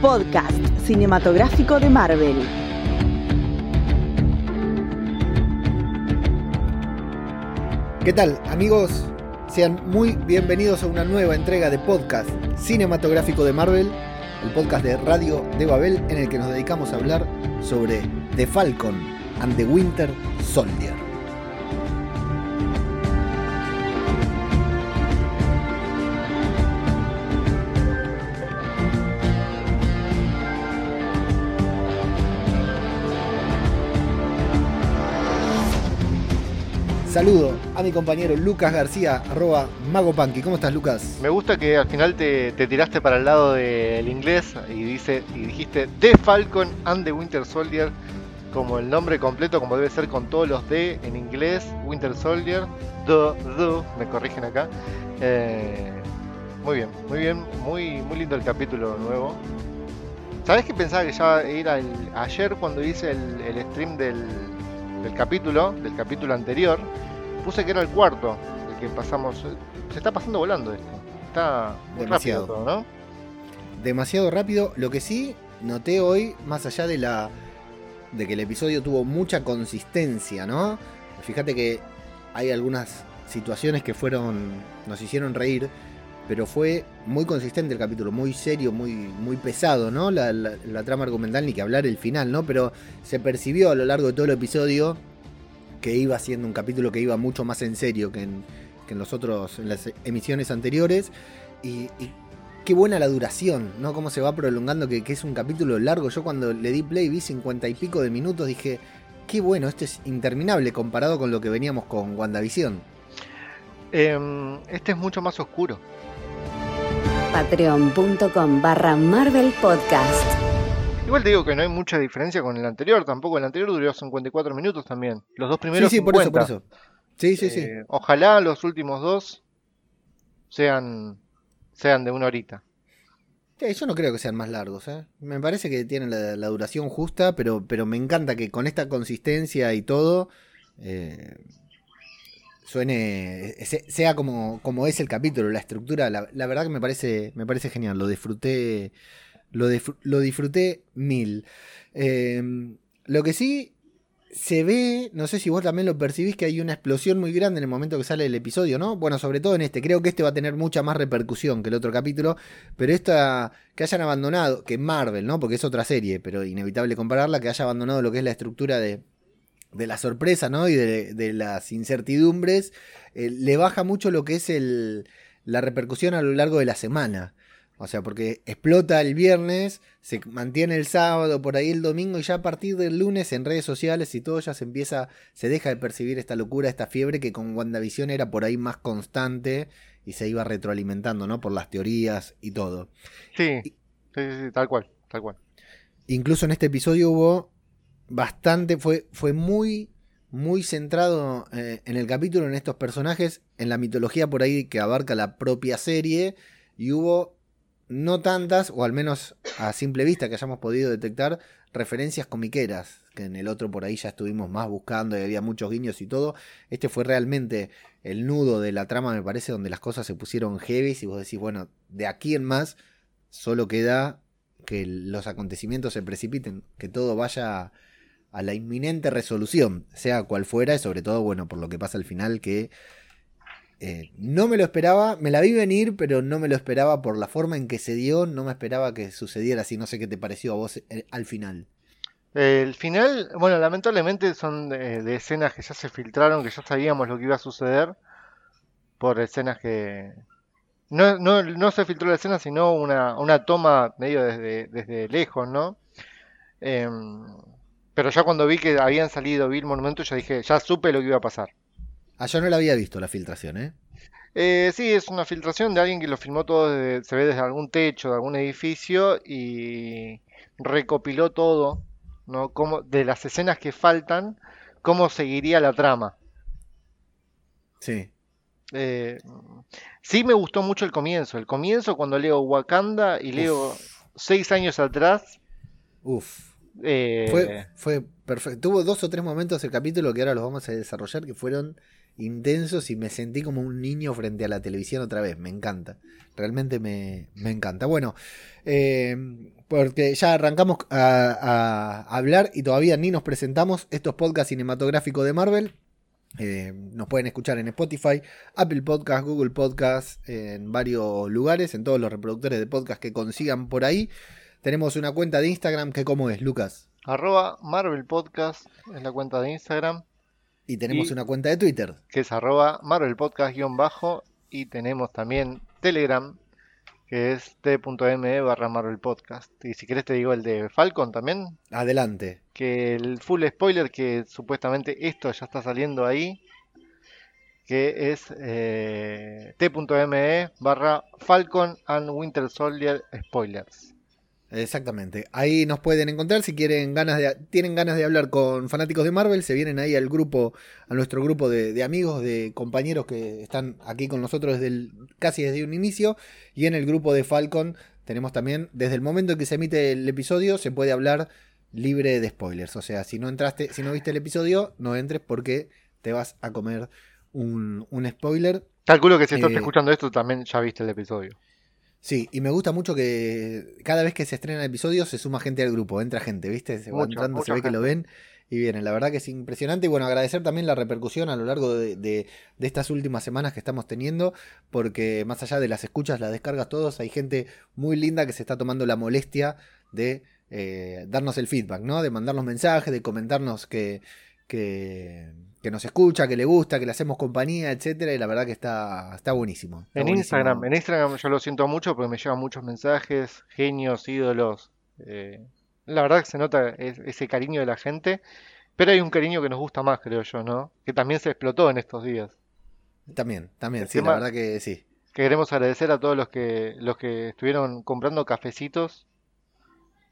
podcast cinematográfico de Marvel. ¿Qué tal amigos? Sean muy bienvenidos a una nueva entrega de podcast cinematográfico de Marvel, el podcast de Radio de Babel en el que nos dedicamos a hablar sobre The Falcon and the Winter Soldier. Saludo a mi compañero Lucas García, arroba. ¿Cómo estás, Lucas? Me gusta que al final te, te tiraste para el lado del inglés y, dijiste The Falcon and the Winter Soldier como el nombre completo, como debe ser con todos los D en inglés. Winter Soldier, The, The, me corrigen acá. Eh, muy bien, muy bien, muy, muy lindo el capítulo nuevo. ¿Sabes que pensaba que ya era el, ayer cuando hice el stream del, del capítulo, del capítulo anterior, puse que era el cuarto, el que pasamos. Se está pasando volando esto. Está muy Demasiado. rápido todo, ¿no? Demasiado rápido. Lo que sí noté hoy, más allá de la. de que el episodio tuvo mucha consistencia, ¿no? Fíjate que hay algunas situaciones que fueron. nos hicieron reír. Pero fue muy consistente el capítulo, muy serio, muy, muy pesado, ¿no? La, trama argumental, ni que hablar el final, ¿no? Pero se percibió a lo largo de todo el episodio que iba siendo un capítulo que iba mucho más en serio que en, que en los otros, en las emisiones anteriores. Y, y qué buena la duración, ¿no? Cómo se va prolongando, que, que es un capítulo largo. Yo cuando le di play vi cincuenta y pico de minutos, dije, qué bueno, esto es interminable comparado con lo que veníamos con WandaVision. Em, este es mucho más oscuro. Patreon.com barra Marvel Podcast. Igual te digo que no hay mucha diferencia con el anterior, tampoco el anterior duró 54 minutos también. Los dos Sí, primeros sí, por eso, por 50. eso. Sí, sí, sí. Eh, Ojalá los últimos dos sean, sean de una horita. Sí, yo no creo que sean más largos, ¿eh? Me parece que tienen la, la duración justa, pero, pero me encanta que con esta consistencia y todo eh, suene, se- sea como, como es el capítulo, la estructura, la, verdad que me parece, me parece genial, lo disfruté, lo, disfr- lo disfruté mil. Eh, lo que sí se ve, no sé si vos también lo percibís, que hay una explosión muy grande en el momento que sale el episodio, ¿no? Bueno, sobre todo en este, creo que este va a tener mucha más repercusión que el otro capítulo, pero esta, que hayan abandonado, que Marvel, ¿no? Porque es otra serie, pero inevitable compararla, que haya abandonado lo que es la estructura de, de la sorpresa, ¿no? Y de, de las incertidumbres, eh, le baja mucho lo que es el, la repercusión a lo largo de la semana. O sea, porque explota el viernes, se mantiene el sábado, por ahí el domingo, y ya a partir del lunes en redes sociales y todo ya se empieza, se deja de percibir esta locura, esta fiebre que con WandaVision era por ahí más constante y se iba retroalimentando, ¿no? Por las teorías y todo. Sí, sí, sí, sí, tal cual, tal cual. Incluso en este episodio hubo bastante, fue, fue muy, muy centrado eh, en el capítulo, en estos personajes, en la mitología por ahí que abarca la propia serie, y hubo no tantas, o al menos a simple vista que hayamos podido detectar, referencias comiqueras, que en el otro por ahí ya estuvimos más buscando y había muchos guiños y todo. Este fue realmente el nudo de la trama, me parece, donde las cosas se pusieron heavy y vos decís, bueno, de aquí en más solo queda que los acontecimientos se precipiten, que todo vaya a la inminente resolución, sea cual fuera, y sobre todo, bueno, por lo que pasa al final, que eh, no me lo esperaba, me la vi venir, pero no me lo esperaba por la forma en que se dio, no me esperaba que sucediera así, no sé qué te pareció a vos eh, al final. El final, bueno, lamentablemente son de, de escenas que ya se filtraron, que ya sabíamos lo que iba a suceder, por escenas que... No, no, no se filtró la escena, sino una, una toma medio desde, desde lejos, ¿no? Em, pero ya cuando vi que habían salido, vi el monumento, ya dije, ya supe lo que iba a pasar. Ah, yo no la había visto la filtración, ¿eh? Eh, sí, es una filtración de alguien que lo filmó todo, desde- se ve desde algún techo, de algún edificio y recopiló todo, ¿no? Cómo, de las escenas que faltan, cómo seguiría la trama. Sí. Eh, sí me gustó mucho el comienzo. El comienzo cuando leo Wakanda y leo seis años atrás. Uf. Eh, Fue, fue perfecto. Tuvo dos o tres momentos el capítulo que ahora los vamos a desarrollar que fueron intensos y me sentí como un niño frente a la televisión otra vez. Me encanta. Realmente me, me encanta. Bueno, eh, porque ya arrancamos a, a hablar y todavía ni nos presentamos estos podcasts cinematográficos de Marvel. Eh, nos pueden escuchar en Spotify, Apple Podcast, Google Podcast, en varios lugares, en todos los reproductores de podcast que consigan por ahí. Tenemos una cuenta de Instagram que cómo es, Lucas. Arroba Marvel Podcast es la cuenta de Instagram, Y tenemos Y- una cuenta de Twitter. que es arroba Marvel Podcast guion bajo. Y tenemos también Telegram, que es t.me barra Marvel Podcast. Y si querés te digo el de Falcon también, Adelante. que el full spoiler que supuestamente esto ya está saliendo ahí, que es eh, t.me barra Falcon and Winter Soldier spoilers. Exactamente. Ahí nos pueden encontrar si quieren ganas de, tienen ganas de hablar con fanáticos de Marvel, se vienen ahí al grupo, a nuestro grupo de, de amigos, de compañeros que están aquí con nosotros desde el, casi desde un inicio. Y en el grupo de Falcon tenemos también, desde el momento en que se emite el episodio, se puede hablar libre de spoilers. O sea, si no entraste, si no viste el episodio, no entres porque te vas a comer un, un spoiler. Calculo que si estás Eh, escuchando esto también ya viste el episodio. Sí, y me gusta mucho que cada vez que se estrena episodio se suma gente al grupo, entra gente, ¿viste? Se va entrando, se ve que lo ven y vienen. La verdad que es impresionante. Y bueno, agradecer también la repercusión a lo largo de, de- de estas últimas semanas que estamos teniendo, porque más allá de las escuchas, las descargas, todos, hay gente muy linda que se está tomando la molestia de eh, darnos el feedback, ¿no? De mandarnos mensajes, de comentarnos que, que, que nos escucha, que le gusta, que le hacemos compañía, etcétera. Y la verdad que está, está buenísimo. Está En buenísimo. Instagram, en Instagram yo lo siento mucho porque me llegan muchos mensajes, genios, ídolos. eh, la verdad que se nota es- ese cariño de la gente, pero hay un cariño que nos gusta más, creo yo, ¿no? Que también se explotó en estos días. También, también, El sí, la verdad que sí. Que queremos agradecer a todos los que los que estuvieron comprando cafecitos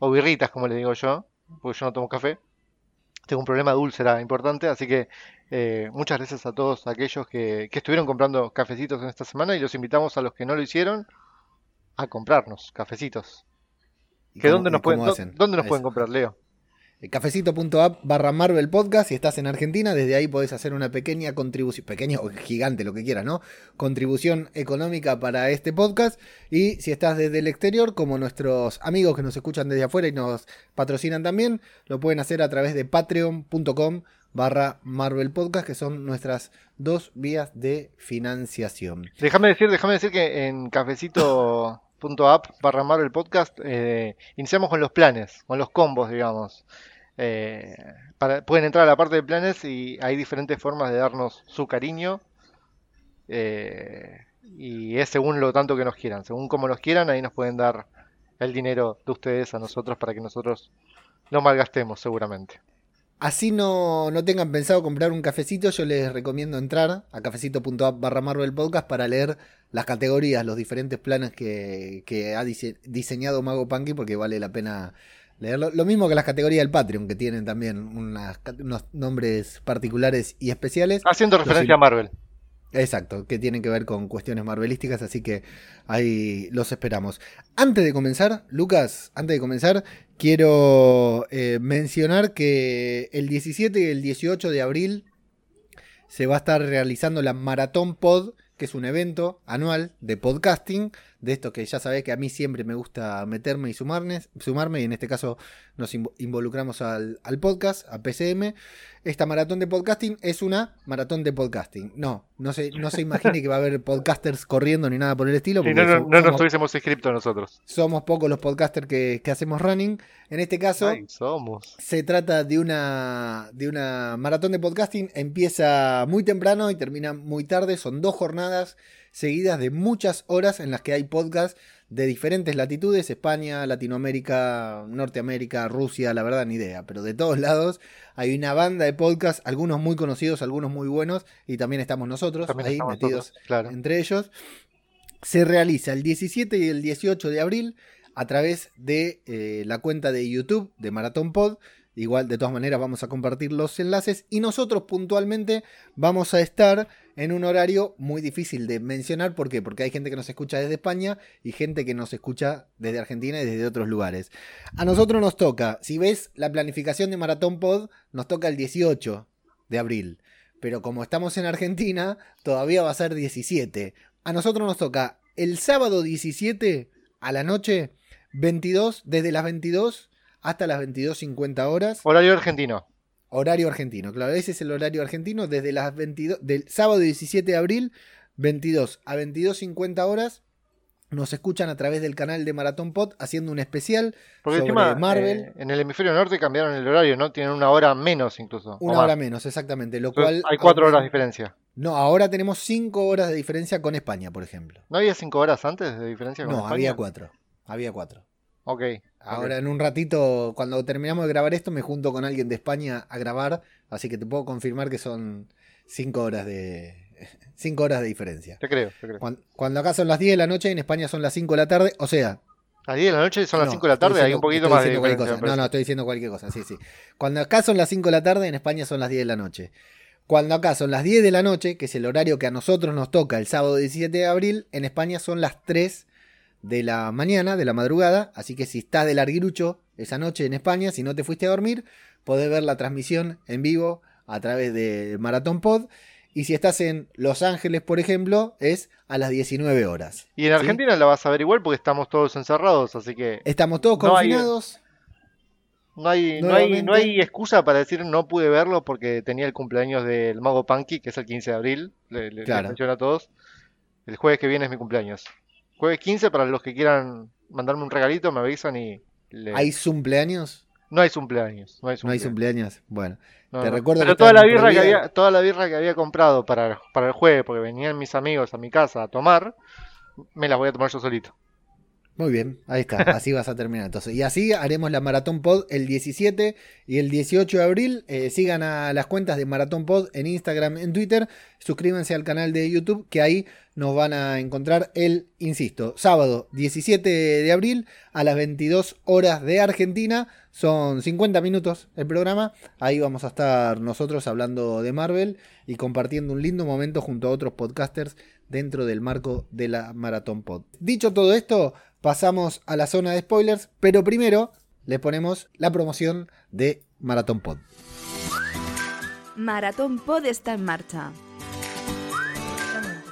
o birritas, como le digo yo, porque yo no tomo café. Tengo un problema de úlcera importante, así que eh, muchas gracias a todos aquellos que, que estuvieron comprando cafecitos en esta semana y los invitamos a los que no lo hicieron a comprarnos cafecitos. ¿Y ¿Que cómo- dónde y nos pueden, cómo dó- hacen? dónde nos Eso. pueden comprar, Leo? Eh, Cafecito.app barra Marvel Podcast. Si estás en Argentina, desde ahí podés hacer una pequeña contribución, pequeña o gigante, lo que quieras, ¿no? Contribución económica para este podcast. Y si estás desde el exterior, como nuestros amigos que nos escuchan desde afuera y nos patrocinan también, lo pueden hacer a través de patreon.com barra Marvel Podcast, que son nuestras dos vías de financiación. Déjame decir, déjame decir que en cafecito.app barra Marvel Podcast eh, iniciamos con los planes, con los combos, digamos. Eh, para, pueden entrar a la parte de planes y hay diferentes formas de darnos su cariño. eh, y es según lo tanto que nos quieran, según como nos quieran, ahí nos pueden dar el dinero de ustedes a nosotros para que nosotros lo malgastemos seguramente. Así no, no tengan pensado comprar un cafecito, yo les recomiendo entrar a cafecito.app barra Marvel Podcast para leer las categorías, los diferentes planes que, que ha dise- diseñado Mago Punky, porque vale la pena leerlo. Lo mismo que las categorías del Patreon, que tienen también unas unos nombres particulares y especiales. Haciendo Los referencia a Marvel. Exacto, que tienen que ver con cuestiones marvelísticas, así que ahí los esperamos. Antes de comenzar, Lucas, antes de comenzar, quiero eh, mencionar que el 17 y el 18 de abril se va a estar realizando la Maratón Pod, que es un evento anual de podcasting, de esto que ya sabés que a mí siempre me gusta meterme y sumarme, sumarme y en este caso nos invo- involucramos al, al podcast, a PCM. Esta maratón de podcasting es una maratón de podcasting. No, no se, no se imagine que va a haber podcasters corriendo ni nada por el estilo. Porque no, no, nos tuviésemos inscrito nosotros. somos pocos los podcasters que, que hacemos running. En este caso, Ay, somos. se trata de una, de una maratón de podcasting. Empieza muy temprano y termina muy tarde. Son dos jornadas seguidas de muchas horas en las que hay podcasts de diferentes latitudes. España, Latinoamérica, Norteamérica, Rusia, la verdad ni idea. Pero de todos lados hay una banda de podcasts, algunos muy conocidos, algunos muy buenos. Y también estamos nosotros También ahí estamos metidos claro. entre ellos. Se realiza el 17 y el 18 de abril a través de eh, la cuenta de YouTube de Maratón Pod. Igual, de todas maneras, vamos a compartir los enlaces. Y nosotros puntualmente vamos a estar en un horario muy difícil de mencionar. ¿Por qué? Porque hay gente que nos escucha desde España y gente que nos escucha desde Argentina y desde otros lugares. A nosotros nos toca, si ves la planificación de Maratón Pod, nos toca el 18 de abril. pero como estamos en Argentina, todavía va a ser 17. A nosotros nos toca el sábado 17 a la noche, 22, desde las 22 hasta las 22.50 horas. Horario argentino. Horario argentino, claro, ese es el horario argentino, desde las 22, del sábado 17 de abril, 22 a 22.50 horas. Nos escuchan a través del canal de Maratón Pod haciendo un especial Porque sobre encima, Marvel. eh, en el hemisferio norte cambiaron el horario, ¿no? Tienen una hora menos incluso. una hora menos, exactamente. Lo Entonces, cual hay cuatro horas de diferencia. No, ahora tenemos 5 horas de diferencia con España, por ejemplo. ¿No había cinco horas antes de diferencia con No, España? había 4. Había 4. Ok. Ahora en un ratito, cuando terminamos de grabar esto, me junto con alguien de España a grabar, así que te puedo confirmar que son 5 horas de 5 horas de diferencia. Te creo, te creo. Cuando, cuando acá son las 10 de la noche, en España son las 5 de la tarde, o sea, A las 10 de la noche son las no, 5 de la tarde, hay diciendo- un poquito más de cosa. No, no, estoy diciendo cualquier cosa, sí, sí. Cuando acá son las 5 de la tarde, en España son las 10 de la noche. Cuando acá son las 10 de la noche, que es el horario que a nosotros nos toca el sábado 17 de abril, en España son las 3 de la mañana, de la madrugada. Así que si estás de larguirucho esa noche en España, si no te fuiste a dormir, podés ver la transmisión en vivo a través de Maratón Pod. Y si estás en Los Ángeles, por ejemplo, es a las 19 horas. Y en ¿sí? Argentina la vas a ver igual porque estamos todos encerrados, así que Estamos todos No hay- confinados. no hay, no, hay, no hay excusa para decir no pude verlo porque tenía el cumpleaños del Mago Punky, que es el 15 de abril. Le, le- Claro. menciono a todos. El jueves que viene es mi cumpleaños. Jueves 15, para los que quieran mandarme un regalito, me avisan y. le- ¿Hay cumpleaños? No hay cumpleaños. No hay No hay cumpleaños. cumpleaños. Bueno, No, Te no. recuerdo Pero que toda la birra que había, toda la birra que había comprado para, para el jueves, porque venían mis amigos a mi casa a tomar, me las voy a tomar yo solito. Muy bien, ahí está, así vas a terminar entonces. Y así haremos la Maratón Pod el 17 y el 18 de abril. Eh, sigan a las cuentas de Maratón Pod en Instagram, en Twitter. Suscríbanse al canal de YouTube, que ahí nos van a encontrar el, insisto, sábado 17 de abril a las 22 horas de Argentina. Son 50 minutos el programa. Ahí vamos a estar nosotros hablando de Marvel y compartiendo un lindo momento junto a otros podcasters dentro del marco de la Maratón Pod. Dicho todo esto, pasamos a la zona de spoilers, pero primero le ponemos la promoción de Maratón Pod. Maratón Pod está en marcha.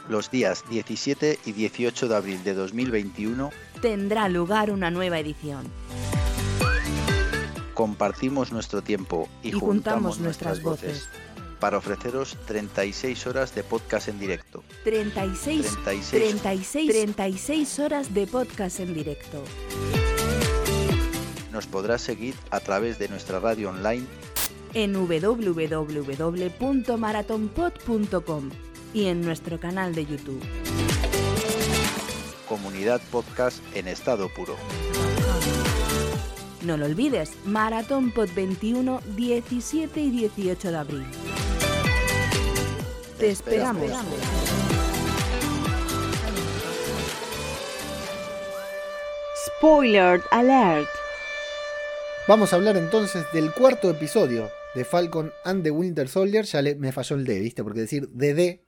Los días 17 y 18 de abril de 2021 Tendrá lugar una nueva edición. compartimos nuestro tiempo y, Y juntamos nuestras voces. Para ofreceros 36 horas de podcast en directo. 36, 36 36, 36 horas de podcast en directo. Nos podrás seguir a través de nuestra radio online En www.maratonpod.com y en nuestro canal de YouTube. Comunidad Podcast en estado puro. No lo olvides, Maratón Pod 21, 17 y 18 de abril. Te esperamos. Spoiler alert. Vamos a hablar entonces del cuarto episodio de Falcon and the Winter Soldier. Ya le, me falló el D, ¿viste? Porque decir de D.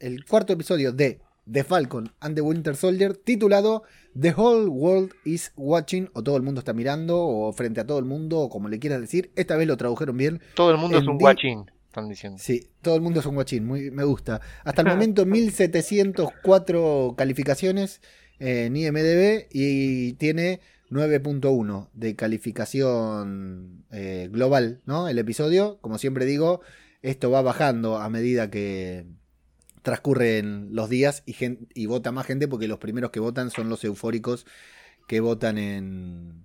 El cuarto episodio de The Falcon and the Winter Soldier, titulado The Whole World is Watching, o todo el mundo está mirando, o frente a todo el mundo, o como le quieras decir. Esta vez lo tradujeron bien. Todo el mundo es un guachín, están diciendo. Sí, todo el mundo es un guachín, muy, me gusta. Hasta el momento 1704 calificaciones en IMDB y tiene 9.1 de calificación eh, global, ¿no? El episodio, como siempre digo, esto va bajando a medida que transcurren los días y, y vota más gente porque los primeros que votan son los eufóricos que votan en,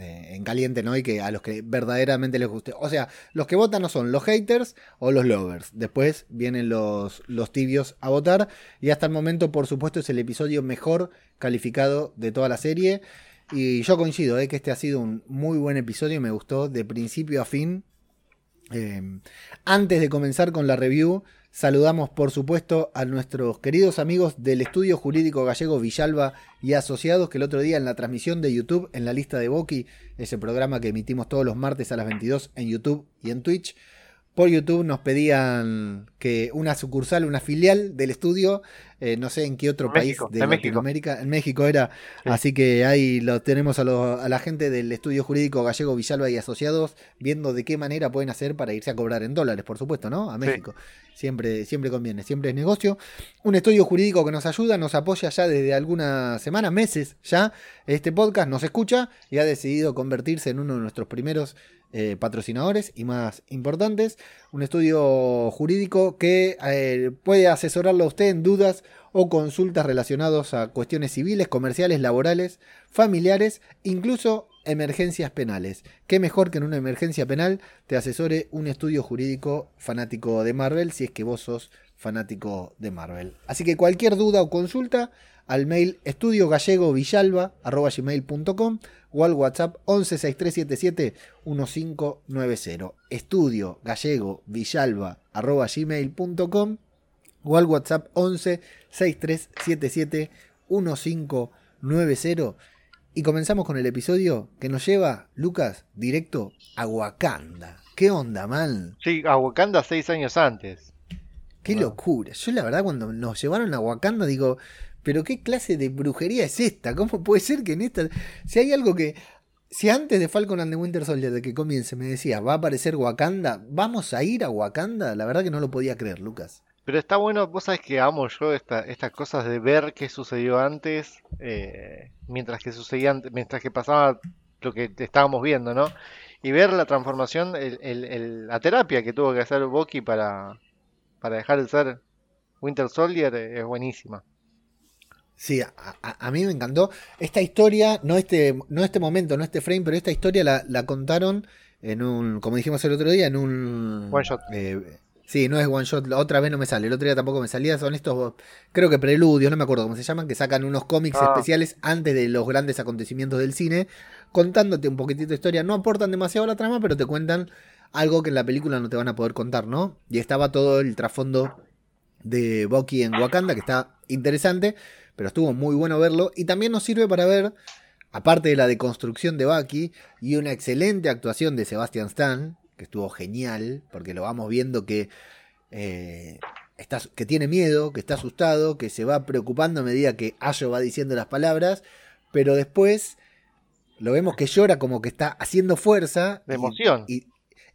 eh, en caliente, ¿no? Y que a los que verdaderamente les guste. O sea, los que votan no son los haters o los lovers. Después vienen los, los tibios a votar. Y hasta el momento, por supuesto, es el episodio mejor calificado de toda la serie. Y yo coincido, ¿eh? que este ha sido un muy buen episodio. Me gustó de principio a fin. Eh, antes de comenzar con la review, saludamos por supuesto a nuestros queridos amigos del estudio jurídico gallego Villalba y Asociados, que el otro día en la transmisión de YouTube, en la lista de Boki, ese programa que emitimos todos los martes a las 22 en YouTube y en Twitch, por YouTube nos pedían que una sucursal, una filial del estudio, eh, no sé en qué otro país de en México. Latinoamérica, en México era, Sí. así que ahí lo tenemos a, lo- a la gente del estudio jurídico gallego Villalba y asociados viendo de qué manera pueden hacer para irse a cobrar en dólares, por supuesto, ¿no? A Sí. México. Siempre, siempre conviene, siempre es negocio. Un estudio jurídico que nos ayuda, nos apoya ya desde algunas semanas, meses ya. Este podcast nos escucha y ha decidido convertirse en uno de nuestros primeros eh, patrocinadores y más importantes. Un estudio jurídico que eh, puede asesorarlo a usted en dudas o consultas relacionadas a cuestiones civiles, comerciales, laborales, familiares, incluso emergencias penales. ¿Qué mejor que en una emergencia penal te asesore un estudio jurídico fanático de Marvel si es que vos sos fanático de Marvel? Así que cualquier duda o consulta al mail estudiogallegovillalba.gmail.com o al WhatsApp 116377 1590. Estudio gallego villalba.gmail.com o al WhatsApp 11 6377 1590 y comenzamos con el episodio que nos lleva, Lucas, directo a Wakanda. ¿Qué onda, man? Sí, a Wakanda seis años antes. Qué Wow. locura. Yo la verdad cuando nos llevaron a Wakanda digo, pero qué clase de brujería es esta? ¿Cómo puede ser que en esta... Si hay algo que... Si antes de Falcon and the Winter Soldier de que comience me decía, va a aparecer Wakanda, vamos a ir a Wakanda, la verdad que no lo podía creer, Lucas. Pero está bueno, vos sabés que amo yo esta- estas cosas de ver qué sucedió antes, eh, mientras que sucedían, mientras que pasaba lo que estábamos viendo, ¿no? Y ver la transformación, el- el- el- la terapia que tuvo que hacer Bucky para, para dejar de ser Winter Soldier eh, es buenísima. Sí, a, a- mí me encantó. Esta historia, no este, no este momento, no este frame, pero esta historia la, la contaron en un, como dijimos el otro día, en un... One shot. eh, sí, no es one shot, la otra vez no me sale, el otro día tampoco me salía, son estos, creo que preludios, no me acuerdo cómo se llaman, que sacan unos cómics Ah. especiales antes de los grandes acontecimientos del cine, contándote un poquitito de historia. No aportan demasiado a la trama, pero te cuentan algo que en la película no te van a poder contar, ¿no? Y estaba todo el trasfondo de Bucky en Wakanda, que está interesante, pero estuvo muy bueno verlo. Y también nos sirve para ver, aparte de la deconstrucción de Bucky, y una excelente actuación de Sebastian Stan, que estuvo genial, porque lo vamos viendo que, eh, está, que tiene miedo, que está asustado, que se va preocupando a medida que Ayo va diciendo las palabras, pero después lo vemos que llora como que está haciendo fuerza. De y- emoción. y,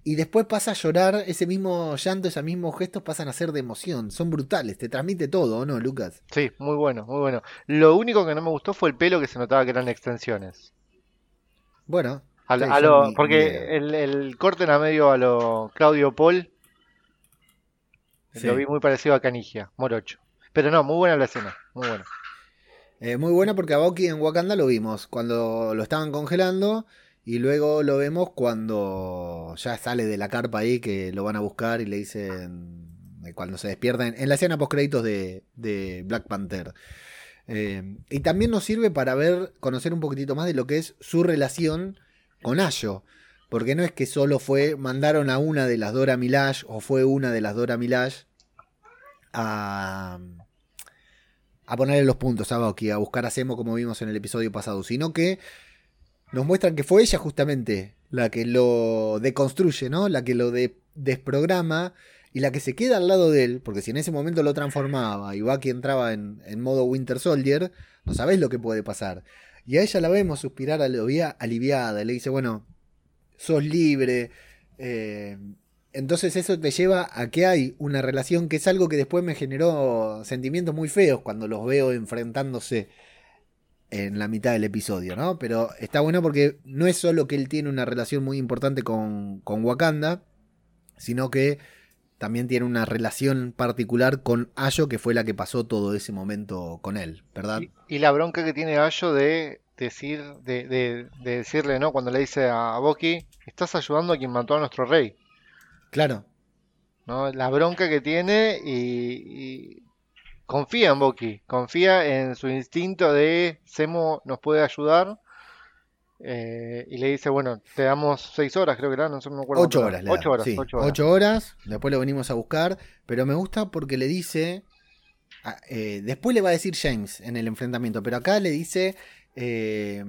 y después pasa a llorar, ese mismo llanto, esos mismos gestos pasan a ser de emoción. Son brutales, te transmite todo, ¿o no, Lucas? Sí, muy bueno, muy bueno. Lo único que no me gustó fue el pelo que se notaba que eran extensiones. Bueno, A lo- Sí, a yo lo- ni- porque el, el corte era medio a lo Claudio Paul. Sí. Lo vi muy parecido a Canigia, Morocho. Pero no, muy buena la escena, muy buena. eh, muy buena porque a Bucky en Wakanda lo vimos cuando lo estaban congelando y luego lo vemos cuando ya sale de la carpa ahí que lo van a buscar y le dicen eh, cuando se despiertan en la escena post créditos de, Black Panther. Eh, y también nos sirve para ver, conocer un poquitito más de lo que es su relación con Ayo. Porque no es que solo fue, mandaron a una de las Dora Milaje o fue una de las Dora Milaje a, a ponerle los puntos a Bucky, a buscar a Zemo como vimos en el episodio pasado, sino que nos muestran que fue ella justamente la que lo deconstruye, ¿no? La que lo de- desprograma y la que se queda al lado de él, porque si en ese momento lo transformaba y Bucky entraba en, modo Winter Soldier, no sabés lo que puede pasar. Y a ella la vemos suspirar alivia- aliviada, y le dice, bueno, sos libre. eh, entonces eso te lleva a que hay una relación que es algo que después me generó sentimientos muy feos cuando los veo enfrentándose en la mitad del episodio, ¿no? Pero está bueno porque no es solo que él tiene una relación muy importante con, con Wakanda, sino que también tiene una relación particular con Ayo, que fue la que pasó todo ese momento con él, ¿verdad? Y, y la bronca que tiene Ayo de decir, de, de- de decirle, ¿no? Cuando le dice a Bucky, estás ayudando a quien mató a nuestro rey, Claro, ¿no? La bronca que tiene y, y confía en Bucky, confía en su instinto de Zemo nos puede ayudar. eh, y le dice, bueno, te damos seis horas, creo que era, no sé, no me acuerdo horas. Ocho horas, sí, ocho horas. ocho horas, después lo venimos a buscar, pero me gusta porque le dice, ah, eh, después le va a decir James en el enfrentamiento, pero acá le dice, eh,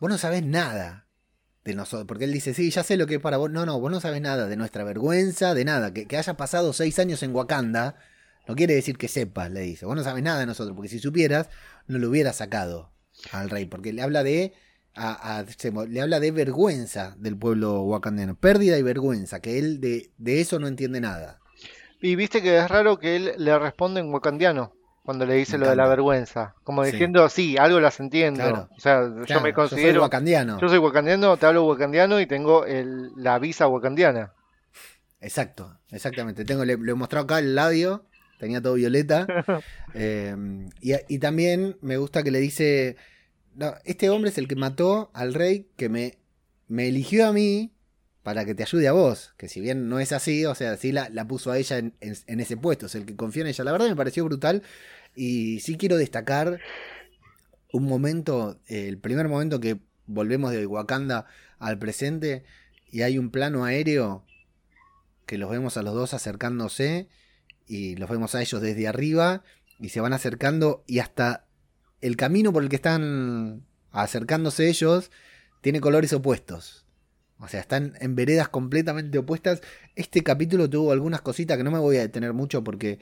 vos no sabés nada. de nosotros. Porque él dice, sí, ya sé lo que es para vos. No, no, vos no sabes nada de nuestra vergüenza, de nada. Que, que haya pasado seis años en Wakanda, no quiere decir que sepas, le dice. Vos no sabes nada de nosotros, porque si supieras, no lo hubieras sacado al rey. Porque le habla de. a- a- se- le habla de vergüenza del pueblo wakandiano. Pérdida y vergüenza, que él de, de eso no entiende nada. Y viste que es raro que él le responde en wakandiano cuando le dice lo de la vergüenza. Como diciendo, sí, algo las entiendo. Claro. O sea, yo me soy considero. wakandiano. Yo soy wakandiano, te hablo wakandiano y tengo el, la visa wakandiana. Exacto, exactamente. Tengo, le, le he mostrado acá el labio, tenía todo violeta. Eh, y, y también me gusta que le dice, "No, este hombre es el que mató al rey que me, me eligió a mí para que te ayude a vos. Que si bien no es así, o sea, sí la, la puso a ella en, en- en ese puesto, es el que confía en ella. La verdad me pareció brutal y sí quiero destacar un momento, eh, el primer momento que volvemos de Wakanda al presente y hay un plano aéreo que los vemos a los dos acercándose y los vemos a ellos desde arriba y se van acercando y hasta el camino por el que están acercándose ellos tiene colores opuestos. O sea, están en veredas completamente opuestas. Este capítulo tuvo algunas cositas que no me voy a detener mucho porque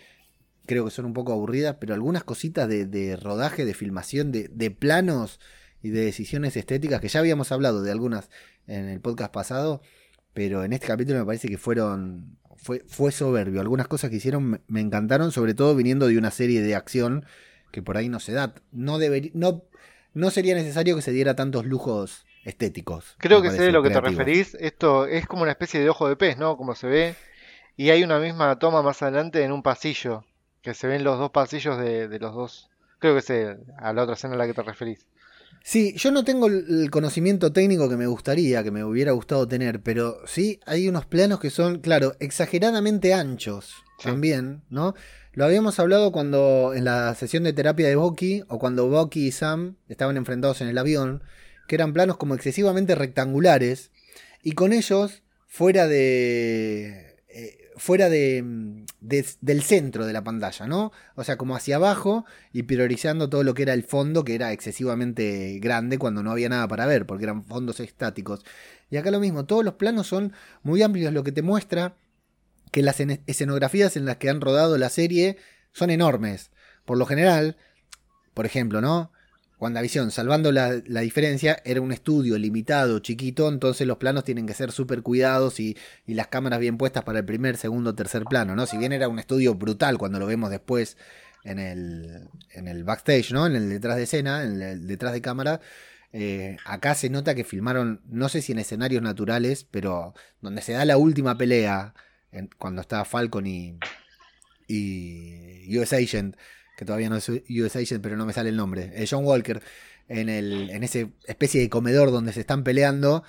creo que son un poco aburridas, pero algunas cositas de, de rodaje, de filmación, de, de planos y de decisiones estéticas que ya habíamos hablado de algunas en el podcast pasado, pero en este capítulo me parece que fueron fue, fue soberbio. Algunas cosas que hicieron me, me encantaron, sobre todo viniendo de una serie de acción que por ahí no se da. No, debería, no, no sería necesario que se diera tantos lujos estéticos. Creo que sé de lo que te referís. Esto es como una especie de ojo de pez, ¿no? Como se ve. Y hay una misma toma más adelante en un pasillo. Que se ven los dos pasillos de, de los dos. Creo que sé a la otra escena a la que te referís. Sí, yo no tengo el conocimiento técnico que me gustaría, que me hubiera gustado tener, pero sí hay unos planos que son, claro, exageradamente anchos Sí. también, ¿no? Lo habíamos hablado cuando en la sesión de terapia de Bucky, o cuando Bucky y Sam estaban enfrentados en el avión, que eran planos como excesivamente rectangulares, y con ellos fuera de. eh, fuera de, de- del centro de la pantalla, ¿no? O sea, como hacia abajo y priorizando todo lo que era el fondo, que era excesivamente grande cuando no había nada para ver, porque eran fondos estáticos. Y acá lo mismo, todos los planos son muy amplios, lo que te muestra que las escenografías en las que han rodado la serie son enormes. Por lo general, por ejemplo, ¿no? WandaVision, salvando la, la diferencia, era un estudio limitado, chiquito, entonces los planos tienen que ser súper cuidados y, las cámaras bien puestas para el primer, segundo, tercer plano, ¿no? Si bien era un estudio brutal cuando lo vemos después en el, en el backstage, ¿no? En el detrás de escena, en el detrás de cámara, eh, acá se nota que filmaron, no sé si en escenarios naturales, pero donde se da la última pelea, en- cuando está Falcon y, y US Agent, que todavía no es US pero no me sale el nombre, eh, John Walker, en, el, en ese especie de comedor donde se están peleando,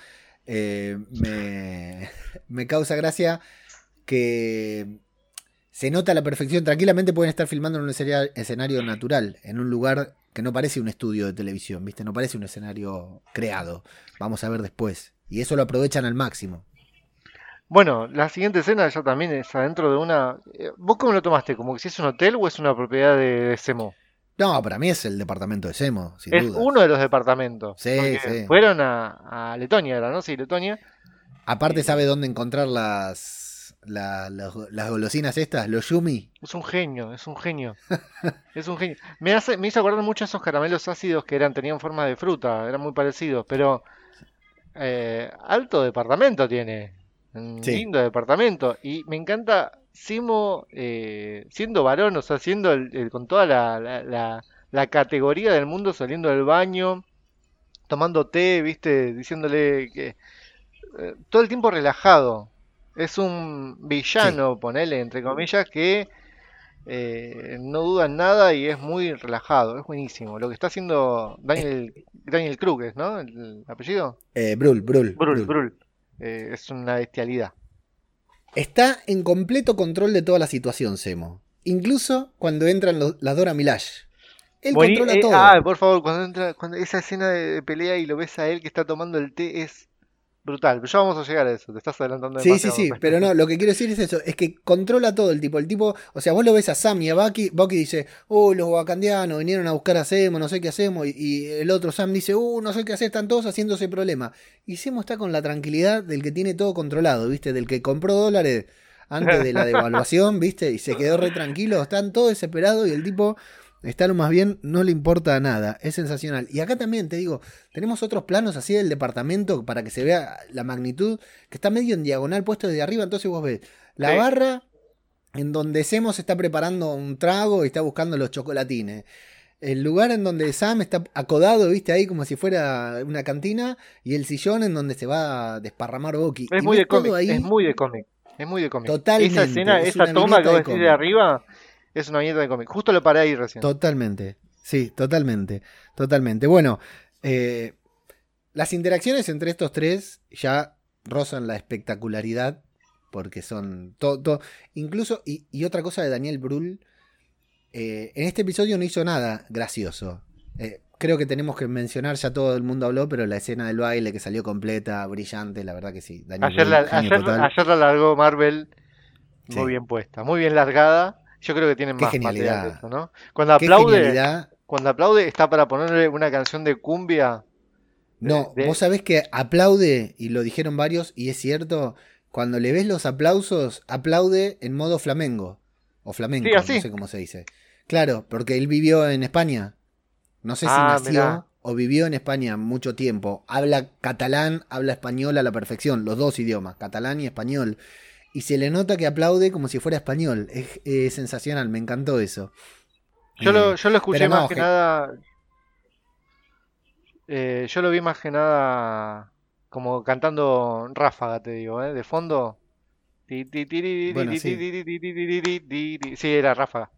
eh, me, me causa gracia que se nota a la perfección. Tranquilamente pueden estar filmando en un escenario natural, en un lugar que no parece un estudio de televisión, ¿viste? No parece un escenario creado. Vamos a ver después. Y eso lo aprovechan al máximo. Bueno, la siguiente escena ya también es adentro de una. eh, ¿Vos cómo lo tomaste? ¿Como que si es un hotel o es una propiedad de, de Semo? No, para mí es el departamento de Semo, sin Es duda. uno de los departamentos. Sí, sí. Fueron a, a Letonia, era, ¿no? Sí, Letonia. Aparte sabe dónde encontrar las, la- las, las golosinas estas, los yumi. Es un genio, es un genio. Es un genio. Me hace, me hizo acordar mucho a esos caramelos ácidos que eran, tenían forma de fruta, eran muy parecidos, pero eh, alto departamento tiene. Un Sí. lindo departamento. Y me encanta Simo eh, siendo varón, o sea, siendo el, el- con toda la, la, la- la categoría del mundo saliendo del baño, tomando té, viste, diciéndole que eh, todo el tiempo relajado. Es un villano, ponele, entre comillas, que eh, no duda en nada y es muy relajado, es buenísimo. Lo que está haciendo Daniel, Daniel Krug, ¿es, ¿no? El apellido. Eh, Brul, Brul, Brul, Brul. Brul. Eh, es una bestialidad. Está en completo control de toda la situación, Semo. Incluso cuando entran los- las Dora Milaje. Él controla eh, todo. ah, por favor, cuando entra, cuando esa escena de, de pelea y lo ves a él que está tomando el té es brutal. Ya vamos a llegar a eso, te estás adelantando Sí, sí, sí, pero no, lo que quiero decir es eso, es que controla todo el tipo. El tipo, o sea, vos lo ves a Sam y a Bucky, Bucky dice, oh, los wakandianos vinieron a buscar a Semo, no sé qué hacemos, y, y el otro Sam dice, uh, no sé qué hacer, están todos haciéndose problema. Y Semo está con la tranquilidad del que tiene todo controlado, ¿viste? Del que compró dólares antes de la devaluación, ¿viste? Y se quedó re tranquilo, están todos desesperados y el tipo está lo más bien, no le importa nada, es sensacional. Y acá también, te digo, tenemos otros planos así del departamento para que se vea la magnitud, que está medio en diagonal puesto desde arriba, entonces vos ves la Sí. barra en donde Semo se está preparando un trago y está buscando los chocolatines. El lugar en donde Sam está acodado, viste, ahí como si fuera una cantina, y el sillón en donde se va a desparramar Boki. Es muy de cómic, ahí. es muy de cómic. Es muy de cómic. Totalmente, Esa escena, es esa toma que vos de arriba, es una viñeta de cómic. Justo lo paré ahí recién. Totalmente, sí, totalmente, totalmente. Bueno, eh, las interacciones entre estos tres ya rozan la espectacularidad porque son todo, incluso, y, y otra cosa de Daniel Brühl, eh, en este episodio no hizo nada gracioso. Eh, creo que tenemos que mencionar, ya todo el mundo habló, pero la escena del baile que salió completa, brillante, la verdad que sí. Daniel Ayer la, Brühl, genio ayer, la largó Marvel muy Sí. bien puesta, muy bien largada. Yo creo que tienen Qué más material genialidad. de eso, ¿no? Cuando Qué aplaude, genialidad. cuando aplaude está para ponerle una canción de cumbia. No, de- vos sabés que aplaude, y lo dijeron varios, y es cierto, cuando le ves los aplausos, aplaude en modo flamengo. O flamenco, Sí, así. no sé cómo se dice. Claro, porque él vivió en España. No sé si Ah, nació mirá. o vivió en España mucho tiempo. Habla catalán, habla español a la perfección, los dos idiomas, catalán y español. Y se le nota que aplaude como si fuera español. Es, es sensacional, me encantó eso. Yo Eh, lo, yo lo escuché no, más que nada. eh, yo lo vi más que nada como cantando ráfaga, te digo, ¿eh? De fondo. Bueno, sí. Sí, era ráfaga.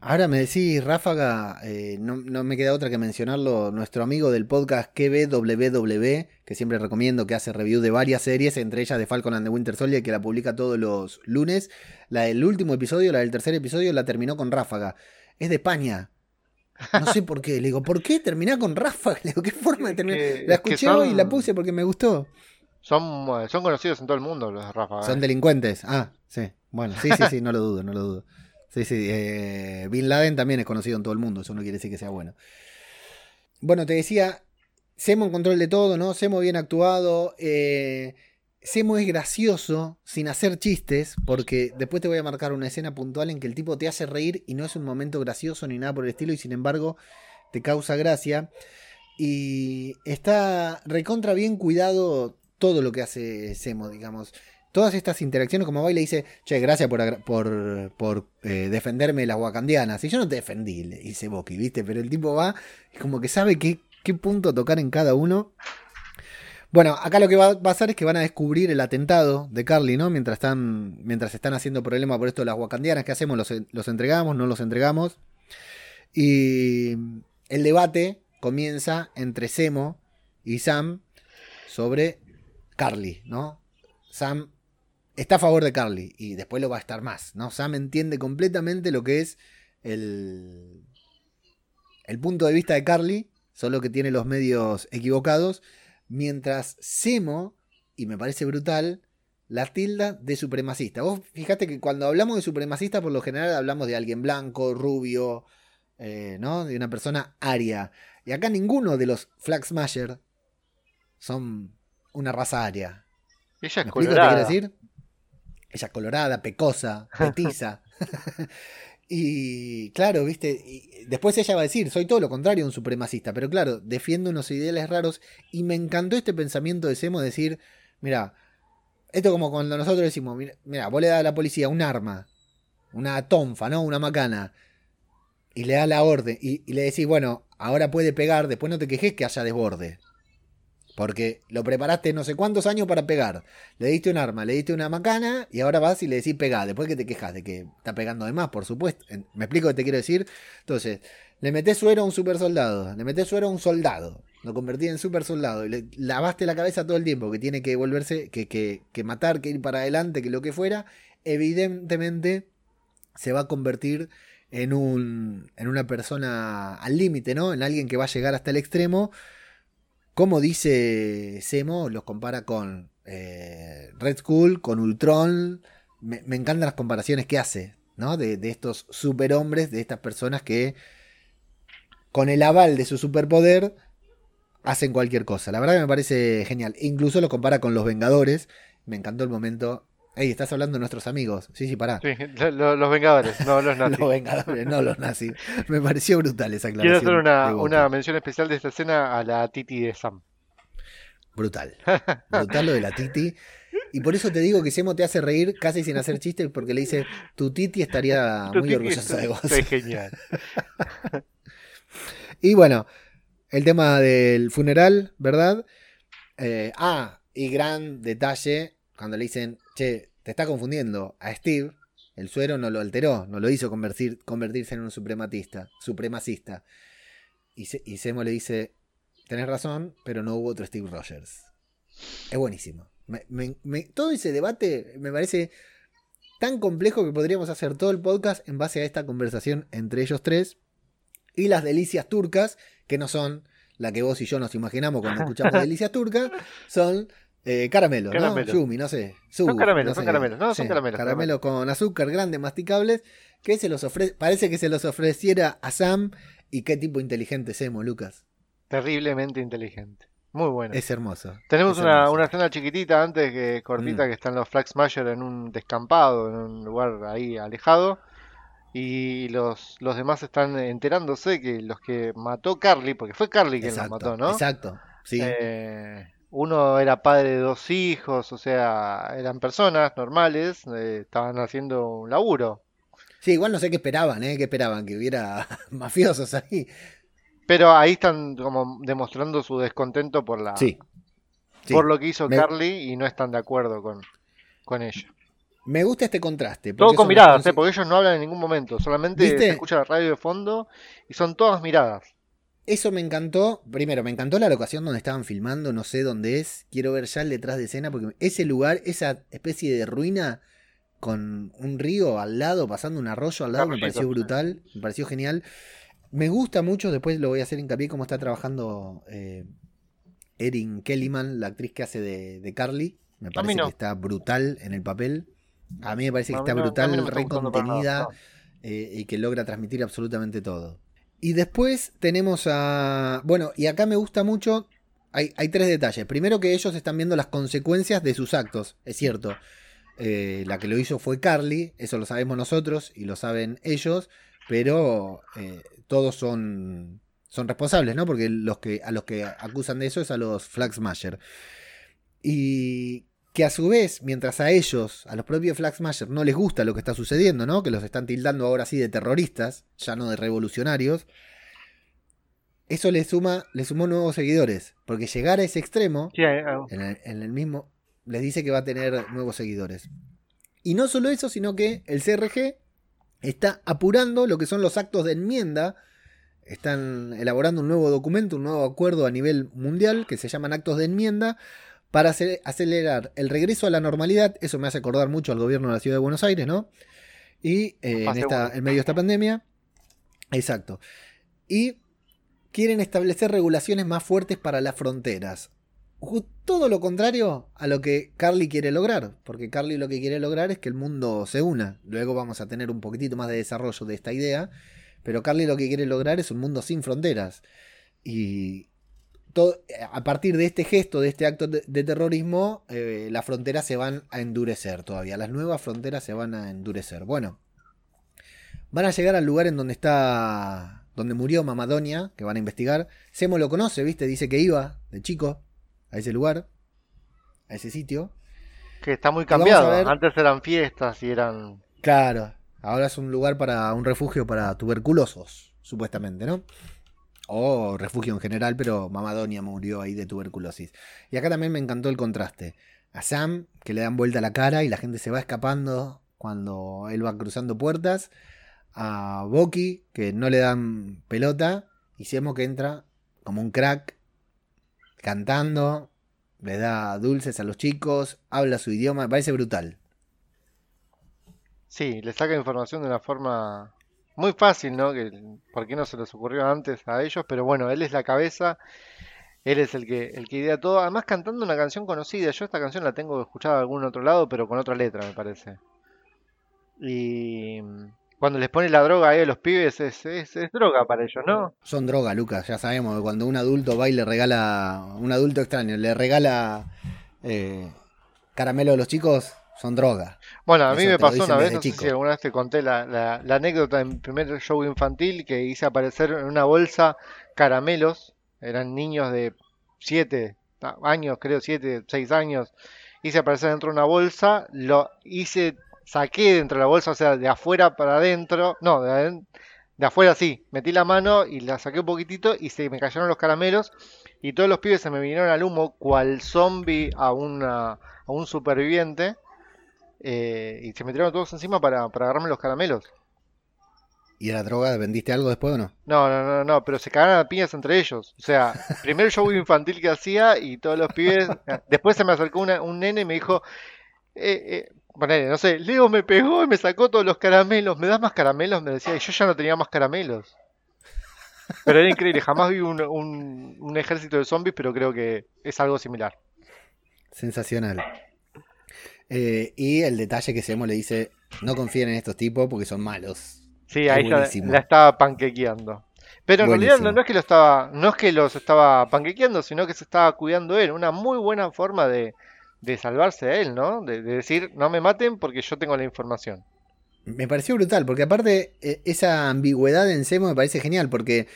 Ahora me decís, Ráfaga, eh, no, no me queda otra que mencionarlo, nuestro amigo del podcast KBWW, que siempre recomiendo, que hace review de varias series, entre ellas de Falcon and the Winter Soldier, que la publica todos los lunes. La del último episodio, la del tercer episodio, la terminó con Ráfaga. Es de España. No sé por qué. Le digo, ¿por qué terminar con Ráfaga? Le digo, ¿qué forma de terminar? La escuché hoy y la puse porque me gustó. Son, son conocidos en todo el mundo los ráfaga. Son ¿eh? delincuentes. Ah, sí. Bueno, sí, sí, sí, no lo dudo, no lo dudo. Sí, sí. eh, Bin Laden también es conocido en todo el mundo, eso no quiere decir que sea bueno. Bueno, te decía, Semo en control de todo, ¿no? Semo bien actuado. eh, Semo es gracioso sin hacer chistes, porque después te voy a marcar una escena puntual en que el tipo te hace reír y no es un momento gracioso ni nada por el estilo, y sin embargo te causa gracia. Y está recontra bien cuidado todo lo que hace Semo, digamos. Todas estas interacciones, como va y le dice, che, gracias por, por, por eh, defenderme de las wakandianas. Y yo no te defendí, le dice Boki, ¿viste? Pero el tipo va, es como que sabe qué, qué punto tocar en cada uno. Bueno, acá lo que va a pasar es que van a descubrir el atentado de Carly, ¿no? Mientras están, mientras están haciendo problema por esto de las wakandianas. ¿Qué hacemos? ¿Los, los entregamos? ¿No los entregamos? Y el debate comienza entre Semo y Sam sobre Carly, ¿no? Sam está a favor de Carly y después lo va a estar más, ¿no? Sam entiende completamente lo que es el, el punto de vista de Carly, solo que tiene los medios equivocados, mientras Semo, y me parece brutal, la tilda de supremacista. Vos fíjate que cuando hablamos de supremacista, por lo general hablamos de alguien blanco, rubio, eh, ¿no? De una persona aria. Y acá ninguno de los Flag Smasher son una raza aria. Ella ¿Me es explico colorada. quiero decir? Ella es colorada, pecosa, petiza. y claro, viste, y después ella va a decir, soy todo lo contrario a un supremacista, pero claro, defiendo unos ideales raros y me encantó este pensamiento de Semo de decir, mira, esto como cuando nosotros decimos, mira, vos le das a la policía un arma, una tonfa, ¿no? Una macana, y le das la orden, y, y le decís, bueno, ahora puede pegar, después no te quejes que haya desborde. Porque lo preparaste no sé cuántos años para pegar. Le diste un arma, le diste una macana y ahora vas y le decís pegá. Después que te quejas de que está pegando de más, por supuesto. ¿Me explico lo te quiero decir? Entonces, le metés suero a un super soldado. Le metés suero a un soldado. Lo convertí en super soldado. Y le lavaste la cabeza todo el tiempo. Que tiene que volverse, que, que, que matar, que ir para adelante, que lo que fuera. Evidentemente se va a convertir en, un, en una persona al límite, ¿no? En alguien que va a llegar hasta el extremo como dice Semo, los compara con eh, Red Skull, con Ultron. Me, encantan las comparaciones que hace, ¿no? De, de estos superhombres, de estas personas que con el aval de su superpoder hacen cualquier cosa. La verdad que me parece genial. Incluso lo compara con los Vengadores. Me encantó el momento. Ey, estás hablando de nuestros amigos. Sí, sí, pará. Sí, lo- lo- los Vengadores, no los nazis. Los Vengadores, no los nazis. Me pareció brutal esa Quiero aclaración. hacer una, mención especial de esta escena a la Titi de Sam. Brutal. Brutal lo de la Titi. Y por eso te digo que Semo te hace reír casi sin hacer chistes porque le dice, tu Titi estaría muy orgullosa de vos. Es genial. Y bueno, el tema del funeral, ¿verdad? Eh, ah, y gran detalle, cuando le dicen, che, te está confundiendo a Steve, el suero no lo alteró, no lo hizo convertir- convertirse en un suprematista, supremacista. Y, Se- y Semo le dice, tenés razón, pero no hubo otro Steve Rogers. Es buenísimo. Me- me- me- todo ese debate me parece tan complejo que podríamos hacer todo el podcast en base a esta conversación entre ellos tres y las delicias turcas, que no son la que vos y yo nos imaginamos cuando escuchamos delicias turcas, son eh, caramelos, Caramelos. ¿no? Yumi, no sé. Son Sugu, caramelos, no son caramelos, no, son caramelos, Caramelos con azúcar grandes, masticables, que se los ofrece, parece que se los ofreciera a Sam, y qué tipo inteligente Semo, Lucas. Terriblemente inteligente. Muy bueno. Es hermoso. Tenemos es una, hermoso. una escena chiquitita antes que cortita Mm. que están los Flag Smasher en un descampado, en un lugar ahí alejado. Y los, los demás están enterándose que los que mató Carly, porque fue Carly quien los mató, ¿no? Exacto, sí. Eh, uno era padre de dos hijos, o sea, eran personas normales, eh, estaban haciendo un laburo. Sí, igual no sé qué esperaban, ¿eh? ¿Qué esperaban? Que hubiera mafiosos ahí. Pero ahí están como demostrando su descontento por la, Sí. Sí. por lo que hizo Me- Carly y no están de acuerdo con, con ella. Me gusta este contraste. Todo con miradas, las ¿eh? porque ellos no hablan en ningún momento, solamente ¿Viste? se escucha la radio de fondo y son todas miradas. Eso me encantó. Primero, me encantó la locación donde estaban filmando, no sé dónde es. Quiero ver ya el detrás de escena porque ese lugar, esa especie de ruina con un río al lado, pasando un arroyo al lado, me pareció brutal, me pareció genial. Me gusta mucho, después lo voy a hacer hincapié cómo está trabajando eh, Erin Kellyman, la actriz que hace de, de Carly. Me parece no. que está brutal en el papel. A mí me parece que está no- brutal, no me está re gustando para nada, contenida no. eh, y que logra transmitir absolutamente todo. Y después tenemos a... Bueno, y acá me gusta mucho... Hay, hay tres detalles. Primero que ellos están viendo las consecuencias de sus actos. Es cierto. Eh, la que lo hizo fue Carly. Eso lo sabemos nosotros y lo saben ellos. Pero eh, todos son, son responsables, ¿no? Porque los que, a los que acusan de eso es a los Flag Smasher. Y que a su vez, mientras a ellos, a los propios Flag Smasher, no les gusta lo que está sucediendo, ¿no? Que los están tildando ahora sí de terroristas, ya no de revolucionarios. Eso le suma, le sumó nuevos seguidores. Porque llegar a ese extremo, Sí, eh, eh, en el, en el mismo, les dice que va a tener nuevos seguidores. Y no solo eso, sino que el CRG está apurando lo que son los actos de enmienda. Están elaborando un nuevo documento, un nuevo acuerdo a nivel mundial que se llaman actos de enmienda para ace- acelerar el regreso a la normalidad. Eso me hace acordar mucho al gobierno de la ciudad de Buenos Aires, ¿no? Y eh, en, esta, en medio de esta pandemia. Exacto. Y quieren establecer regulaciones más fuertes para las fronteras. Todo lo contrario a lo que Carly quiere lograr, porque Carly lo que quiere lograr es que el mundo se una. Luego vamos a tener un poquitito más de desarrollo de esta idea, pero Carly lo que quiere lograr es un mundo sin fronteras. Y todo, a partir de este gesto, de este acto de, de terrorismo, eh, las fronteras se van a endurecer todavía. Las nuevas fronteras se van a endurecer. Bueno, van a llegar al lugar en donde está, donde murió Mamadonia, que van a investigar. Semo lo conoce, ¿viste? Dice que iba de chico a ese lugar, a ese sitio. que está muy cambiado. ver- Antes eran fiestas y eran... Claro, ahora es un lugar para un refugio para tuberculosos, supuestamente, ¿no? O refugio en general, pero Mamadonia murió ahí de tuberculosis. Y acá también me encantó el contraste. A Sam, que le dan vuelta la cara y la gente se va escapando cuando él va cruzando puertas. A Boki, que no le dan pelota. Y Semo que entra como un crack, cantando, le da dulces a los chicos, habla su idioma, me parece brutal. Sí, le saca información de una forma muy fácil, ¿no? Que, ¿Por qué no se les ocurrió antes a ellos? Pero bueno, él es la cabeza Él es el que, el que idea todo, además cantando una canción conocida. Yo esta canción la tengo escuchada en algún otro lado, pero con otra letra, me parece. Y cuando les pone la droga ahí a los pibes, es, es, es droga para ellos, ¿no? Son droga, Lucas, ya sabemos cuando un adulto va y le regala, un adulto extraño, le regala eh, caramelo a los chicos, son droga. Bueno, a mí me pasó una vez, no sé si alguna vez te conté la, la- la anécdota en primer show infantil que hice aparecer en una bolsa caramelos, eran niños de 7 años, creo 7, 6 años, hice aparecer dentro de una bolsa, lo hice, saqué dentro de la bolsa, o sea, de afuera para adentro, no, de, aden- de afuera sí, metí la mano y la saqué un poquitito y se me cayeron los caramelos y todos los pibes se me vinieron al humo cual zombie a, una, a un superviviente. Eh, y se metieron todos encima para, para agarrarme los caramelos. ¿Y era droga? ¿Vendiste algo después o no? No, no, no, no, pero se cagaron a piñas entre ellos. O sea, primer show infantil que hacía y todos los pibes. Después se me acercó una- un nene y me dijo: eh, eh, ponele, no sé, Leo me pegó y me sacó todos los caramelos. ¿Me das más caramelos? Me decía, y yo ya no tenía más caramelos. Pero era increíble, jamás vi un, un- un ejército de zombies, pero creo que es algo similar. Sensacional. Eh, y el detalle que Semo le dice, no confíen en estos tipos porque son malos. Sí, ahí buenísimo. la estaba panquequeando. Pero en realidad no, Buenísimo. no es que lo estaba, no es que los estaba panquequeando, sino que se estaba cuidando él. Una muy buena forma de, de salvarse a él, ¿no? De, de decir, no me maten porque yo tengo la información. Me pareció brutal, porque aparte eh, esa ambigüedad en Semo me parece genial, porque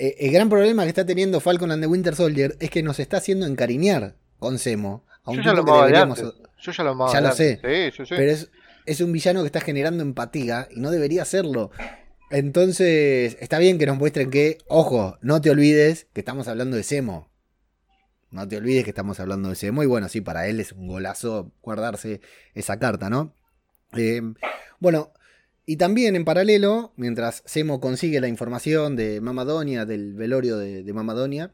eh, el gran problema que está teniendo Falcon and the Winter Soldier es que nos está haciendo encariñar con Semo. A un Yo ya lo que deberíamos... Yo ya lo Ya sé. Sí, sí, sí. Pero es, es un villano que está generando empatía y no debería hacerlo. Entonces, está bien que nos muestren que, ojo, no te olvides que estamos hablando de Semo. No te olvides que estamos hablando de Semo. Y bueno, sí, para él es un golazo guardarse esa carta, ¿no? Eh, bueno, y también en paralelo, mientras Semo consigue la información de Mamadonia, del velorio de, de Mamadonia,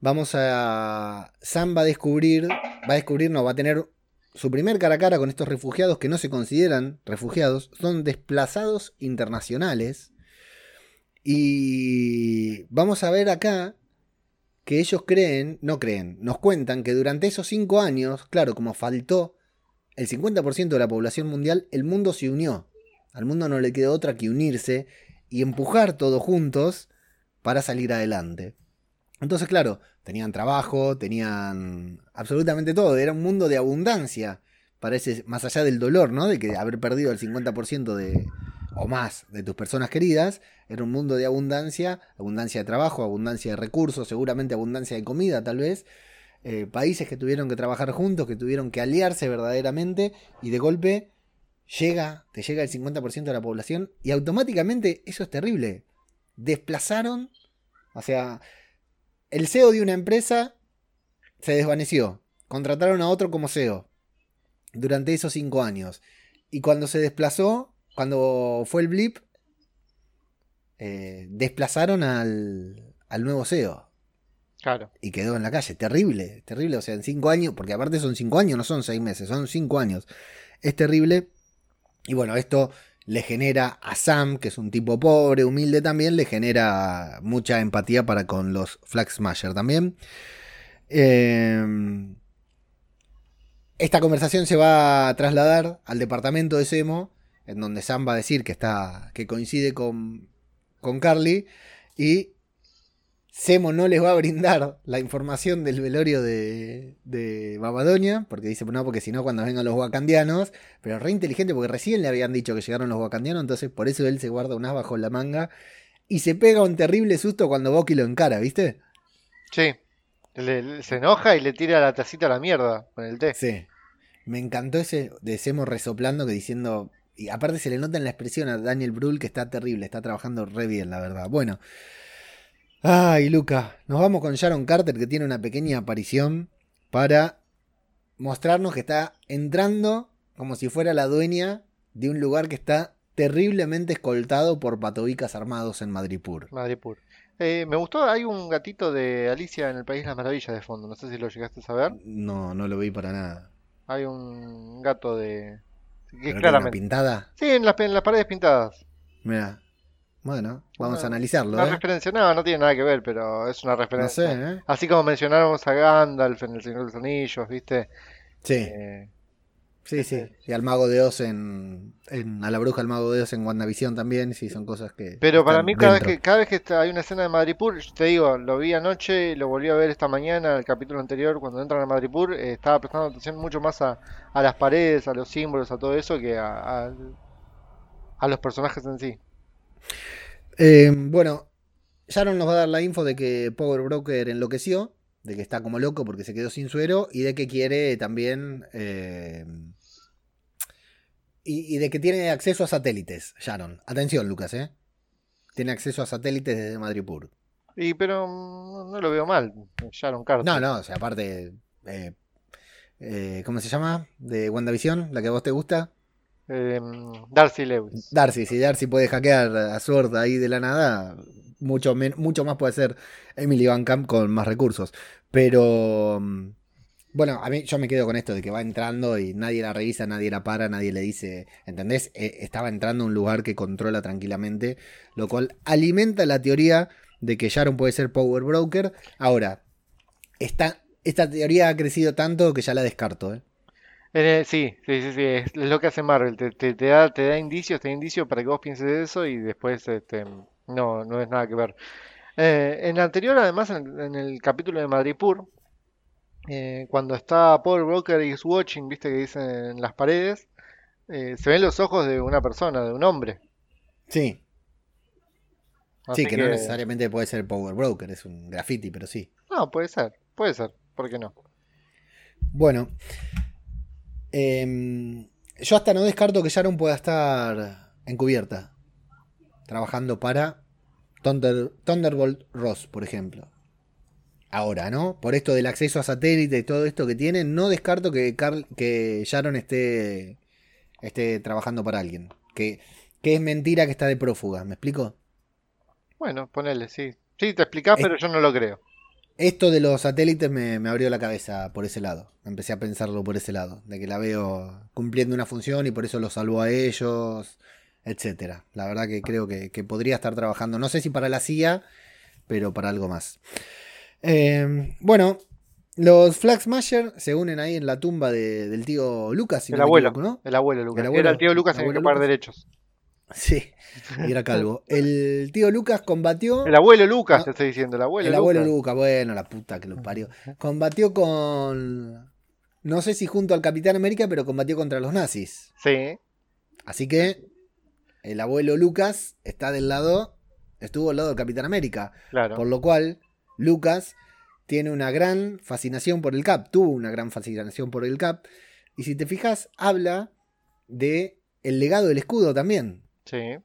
vamos a. Sam va a descubrir, va a descubrir, no, va a tener su primer cara a cara con estos refugiados que no se consideran refugiados, son desplazados internacionales. Y vamos a ver acá que ellos creen, no creen, nos cuentan que durante esos cinco años, claro, como faltó el 50% de la población mundial, el mundo se unió. Al mundo no le quedó otra que unirse y empujar todos juntos para salir adelante. Entonces, claro, tenían trabajo, tenían absolutamente todo. Era un mundo de abundancia. Parece, más allá del dolor, ¿no? De que haber perdido el 50% de, o más de tus personas queridas. Era un mundo de abundancia, abundancia de trabajo, abundancia de recursos, seguramente abundancia de comida, tal vez. Eh, países que tuvieron que trabajar juntos, que tuvieron que aliarse verdaderamente. Y de golpe llega, te llega el 50% de la población. Y automáticamente eso es terrible. Desplazaron, o sea, el CEO de una empresa se desvaneció. Contrataron a otro como CEO durante esos cinco años. Y cuando se desplazó, cuando fue el blip, eh, desplazaron al, al nuevo CEO. Claro. Y quedó en la calle. Terrible, terrible. O sea, en cinco años, porque aparte son cinco años, no son seis meses, son cinco años. Es terrible. Y bueno, esto le genera a Sam, que es un tipo pobre, humilde también, le genera mucha empatía para con los Flag Smasher también. Eh, esta conversación se va a trasladar al departamento de Semo, en donde Sam va a decir que está. que coincide con, con Carly. Y Semo no les va a brindar la información del velorio de, de Babadonia, porque dice, no, porque si no, cuando vengan los wakandianos, pero re inteligente, porque recién le habían dicho que llegaron los wakandianos, entonces por eso él se guarda un as bajo la manga y se pega un terrible susto cuando Bucky lo encara, ¿viste? Sí. Le- le- se enoja y le tira la tacita a la mierda con el té. Sí. Me encantó ese de Semo resoplando que diciendo. Y aparte se le nota en la expresión a Daniel Brühl que está terrible, está trabajando re bien, la verdad. Bueno. Ay, Luca, nos vamos con Sharon Carter que tiene una pequeña aparición para mostrarnos que está entrando como si fuera la dueña de un lugar que está terriblemente escoltado por patobicas armados en Madripur. Madripur. Eh, me gustó, hay un gatito de Alicia en el País de las Maravillas de fondo, no sé si lo llegaste a saber. No, no lo vi para nada. Hay un gato de... que ¿Pero que una claramente... pintada? Sí, en las, en las paredes pintadas. Mira. Bueno, vamos a analizarlo, Una ¿eh? referencia, no, no tiene nada que ver, pero es una No referencia. sé, ¿eh? Así como mencionáramos a Gandalf en El Señor de los Anillos, ¿viste? Sí, Eh, sí, sí. Y al Mago de Oz en, en- A la Bruja del Mago de Oz en WandaVision también, sí, son cosas que. Pero para mí cada vez que cada vez que hay una escena de Madripoor, yo te digo, lo vi anoche, lo volví a ver esta mañana, el capítulo anterior, cuando entran a Madripoor, eh, estaba prestando atención mucho más a, a las paredes, a los símbolos, a todo eso, que a, a- a los personajes en sí. Eh, bueno, Sharon nos va a dar la info de que Power Broker enloqueció, de que está como loco porque se quedó sin suero y de que quiere también. eh, y, y de que tiene acceso a satélites, Sharon. Atención, Lucas, ¿eh? Tiene acceso a satélites desde Madripoor. Y pero mm, no lo veo mal, Sharon Carter. No, no, o sea, aparte. eh, eh, ¿Cómo se llama? De WandaVision, la que a vos te gusta. Eh, Darcy Lewis. Darcy, si Darcy puede hackear a Sword ahí de la nada, mucho, mucho más puede hacer Emily Van Camp con más recursos. Pero mm, bueno, a mí yo me quedo con esto de que va entrando y nadie la revisa, nadie la para, nadie le dice, ¿entendés? Eh, estaba entrando a un lugar que controla tranquilamente, lo cual alimenta la teoría de que Sharon puede ser Power Broker. Ahora, esta, esta teoría ha crecido tanto que ya la descarto, ¿eh? Eh, sí, sí, sí, sí, es lo que hace Marvel, te, te, te da, te da indicios, te da indicios para que vos pienses de eso y después este, no, no es nada que ver. Eh, en el anterior, además, en, en el capítulo de Madripoor, eh, cuando está Paul Broker is watching, viste que dicen en las paredes, eh, se ven los ojos de una persona, de un hombre. Sí, Así sí, que, no necesariamente puede ser Power Broker, es un graffiti, pero sí. No, puede ser, puede ser, ¿por qué no? Bueno, em, yo hasta no descarto que Sharon pueda estar encubierta, trabajando para Thunder, Thunderbolt Ross, por ejemplo. Ahora, ¿no? Por esto del acceso a satélite y todo esto que tiene, no descarto que, Carl- que Sharon esté, esté trabajando para alguien. Que, que es mentira que está de prófuga, ¿me explico? Bueno, ponele, sí. Sí, te explicás, Es- pero yo no lo creo. Esto de los satélites me, me abrió la cabeza por ese lado. Empecé a pensarlo por ese lado. De que la veo cumpliendo una función y por eso los salvó a ellos, etcétera. La verdad que creo que, que podría estar trabajando, no sé si para la CIA, pero para algo más. Eh, bueno, los Flag Smasher se unen ahí en la tumba de- del tío Lucas, si El no abuelo, equivoco, ¿no? el abuelo Lucas. El abuelo- era el tío Lucas el en el que Lucas. derechos. Sí, y era calvo. El tío Lucas combatió. El abuelo Lucas, te estoy diciendo, el abuelo El abuelo Lucas. Lucas, bueno, la puta que lo parió. Combatió con. No sé si junto al Capitán América, pero combatió contra los nazis. Sí, Así que el abuelo Lucas está del lado. Estuvo al lado del Capitán América. claro. Por lo cual, Lucas tiene una gran fascinación por el Cap. Tuvo una gran fascinación por el Cap. Y si te fijas, habla de el legado del escudo también. Sí.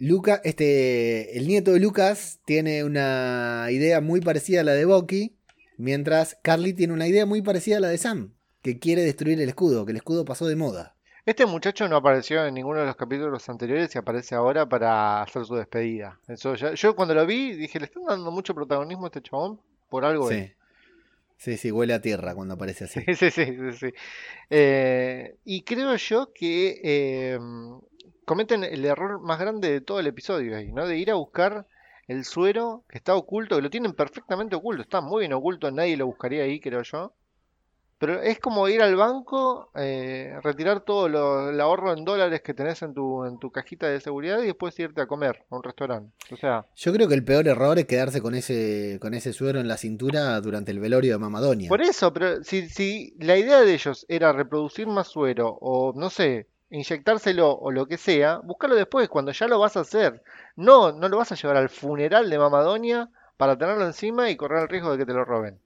Luca, este, el nieto de Lucas tiene una idea muy parecida a la de Bucky, mientras Carly tiene una idea muy parecida a la de Sam, que quiere destruir el escudo, que el escudo pasó de moda. Este muchacho no apareció en ninguno de los capítulos anteriores y aparece ahora para hacer su despedida. Eso ya- yo cuando lo vi dije, le están dando mucho protagonismo a este chabón por algo. es". Sí. Sí, huele a tierra cuando aparece así. Sí, sí, sí, sí, sí. Eh, y creo yo que eh, cometen el error más grande de todo el episodio ahí, ¿no? De ir a buscar el suero que está oculto, que lo tienen perfectamente oculto, está muy bien oculto, nadie lo buscaría ahí, creo yo. Pero es como ir al banco, eh, retirar todo lo- el ahorro en dólares que tenés en tu, en tu cajita de seguridad y después irte a comer a un restaurante. O sea, Yo creo que el peor error es quedarse con ese, con ese suero en la cintura durante el velorio de Mamadonia. Por eso, pero si, si la idea de ellos era reproducir más suero o no sé, inyectárselo o lo que sea, búscalo después, cuando ya lo vas a hacer. No, no lo vas a llevar al funeral de Mamadonia para tenerlo encima y correr el riesgo de que te lo roben.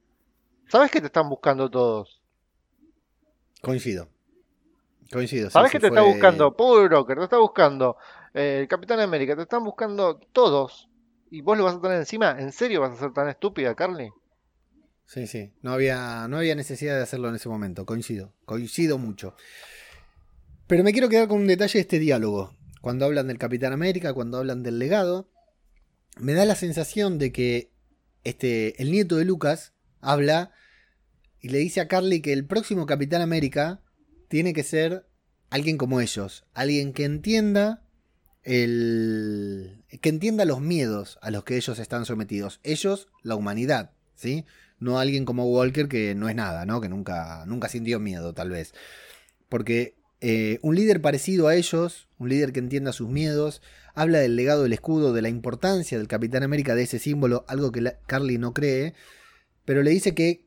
¿Sabes que te están buscando todos? Coincido. Coincido. ¿Sabes sí, que te está buscando Power Broker? Te está buscando eh, el Capitán América, te están buscando todos. ¿Y vos lo vas a tener encima? ¿En serio vas a ser tan estúpida, Carly? Sí, sí. No había, no había necesidad de hacerlo en ese momento. Coincido. Coincido mucho. Pero me quiero quedar con un detalle de este diálogo. Cuando hablan del Capitán América, cuando hablan del legado, me da la sensación de que este, el nieto de Lucas habla y le dice a Carly que el próximo Capitán América tiene que ser alguien como ellos. Alguien que entienda el que entienda los miedos a los que ellos están sometidos. Ellos, la humanidad, ¿sí? No alguien como Walker que no es nada, ¿no? Que nunca, nunca sintió miedo, tal vez. Porque eh, un líder parecido a ellos, un líder que entienda sus miedos, habla del legado del escudo, de la importancia del Capitán América, de ese símbolo, algo que Carly no cree, pero le dice que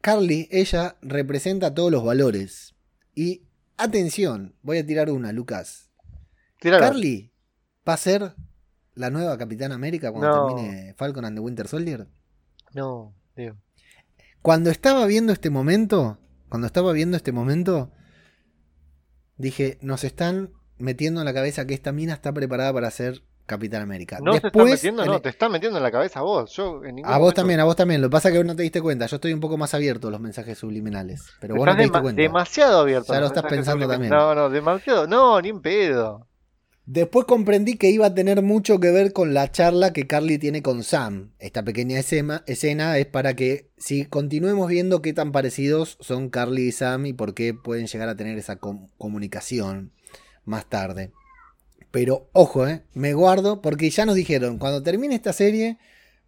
Carly, ella representa todos los valores. Y atención, voy a tirar una, Lucas. Carly va a ser la nueva Capitán América cuando No. termine Falcon and the Winter Soldier. No. Cuando estaba viendo este momento, cuando estaba viendo este momento, dije, nos están metiendo en la cabeza que esta mina está preparada para ser Capitán América. No te está Después, metiendo, en no, el- te está metiendo en la cabeza a vos. Yo en ningún A vos momento- también, a vos también. Lo que pasa es que vos no te diste cuenta. Yo estoy un poco más abierto a los mensajes subliminales. Pero vos no te diste cuenta. demasiado abierto. Ya lo estás pensando también. No, no, demasiado. No, ni en pedo. Después comprendí que iba a tener mucho que ver con la charla que Carly tiene con Sam. Esta pequeña escena, escena es para que si continuemos viendo qué tan parecidos son Carly y Sam y por qué pueden llegar a tener esa com- comunicación más tarde. Pero ojo, eh, me guardo porque ya nos dijeron, cuando termine esta serie,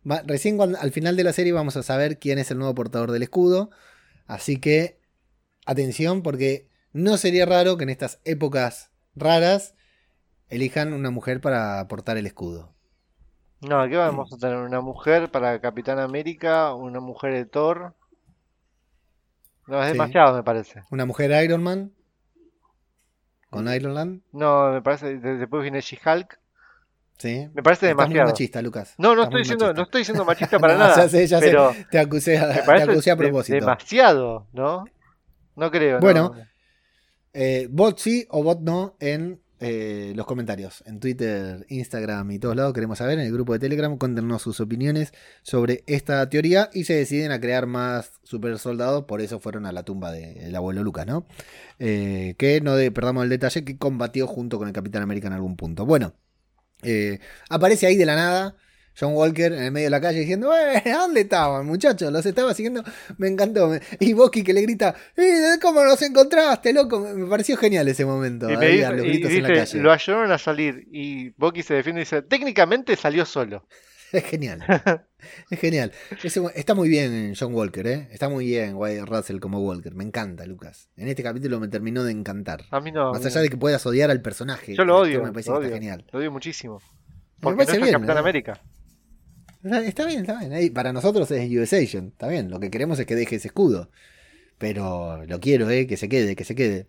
va- recién cuando- al final de la serie vamos a saber quién es el nuevo portador del escudo. Así que atención porque no sería raro que en estas épocas raras elijan una mujer para portar el escudo. No, aquí vamos a tener una mujer para Capitán América, una mujer de Thor. No, es Sí. demasiado, me parece. Una mujer Iron Man con Iron Man. No, me parece. de- Después viene She-Hulk. Sí. Me parece Estás muy demasiado. machista, Lucas. No, no Estás estoy diciendo, no machista. estoy diciendo machista para No, nada. ya sé, ya sé. Te acusé a, te acusé a de- propósito. demasiado, ¿no? No creo. no. Bueno. Eh, bot sí o bot no en eh, los comentarios. En Twitter, Instagram y todos lados queremos saber. En el grupo de Telegram, cuéntenos sus opiniones sobre esta teoría y se deciden a crear más super soldados. Por eso fueron a la tumba del abuelo Lucas, ¿no? Eh, que no de- perdamos el detalle, que combatió junto con el Capitán América en algún punto. Bueno, eh, aparece ahí de la nada. John Walker en el medio de la calle diciendo, ¡Eh! ¿a ¿Dónde estaban, muchachos? Los estaba siguiendo. Me encantó. Me- Y Bucky que le grita, "Eh, ¿Cómo nos encontraste, loco? Me me pareció genial ese momento. Y me ahí dice, los y gritos en la calle. lo ayudaron a salir. Y Bucky se defiende y dice, técnicamente salió solo. Es genial. es genial. Ese- está muy bien John Walker, ¿eh? Está muy bien Wyatt Russell como Walker. Me encanta, Lucas. En este capítulo me terminó de encantar. A mí no. Más allá no. de que puedas odiar al personaje. Yo lo odio, Me parece lo que está odio. genial. Lo odio muchísimo. Me Porque no parece es el bien, Capitán. América. Está bien, está bien. Para nosotros es US. Está bien. Lo que queremos es que deje ese escudo. Pero lo quiero, ¿eh? Que se quede, que se quede.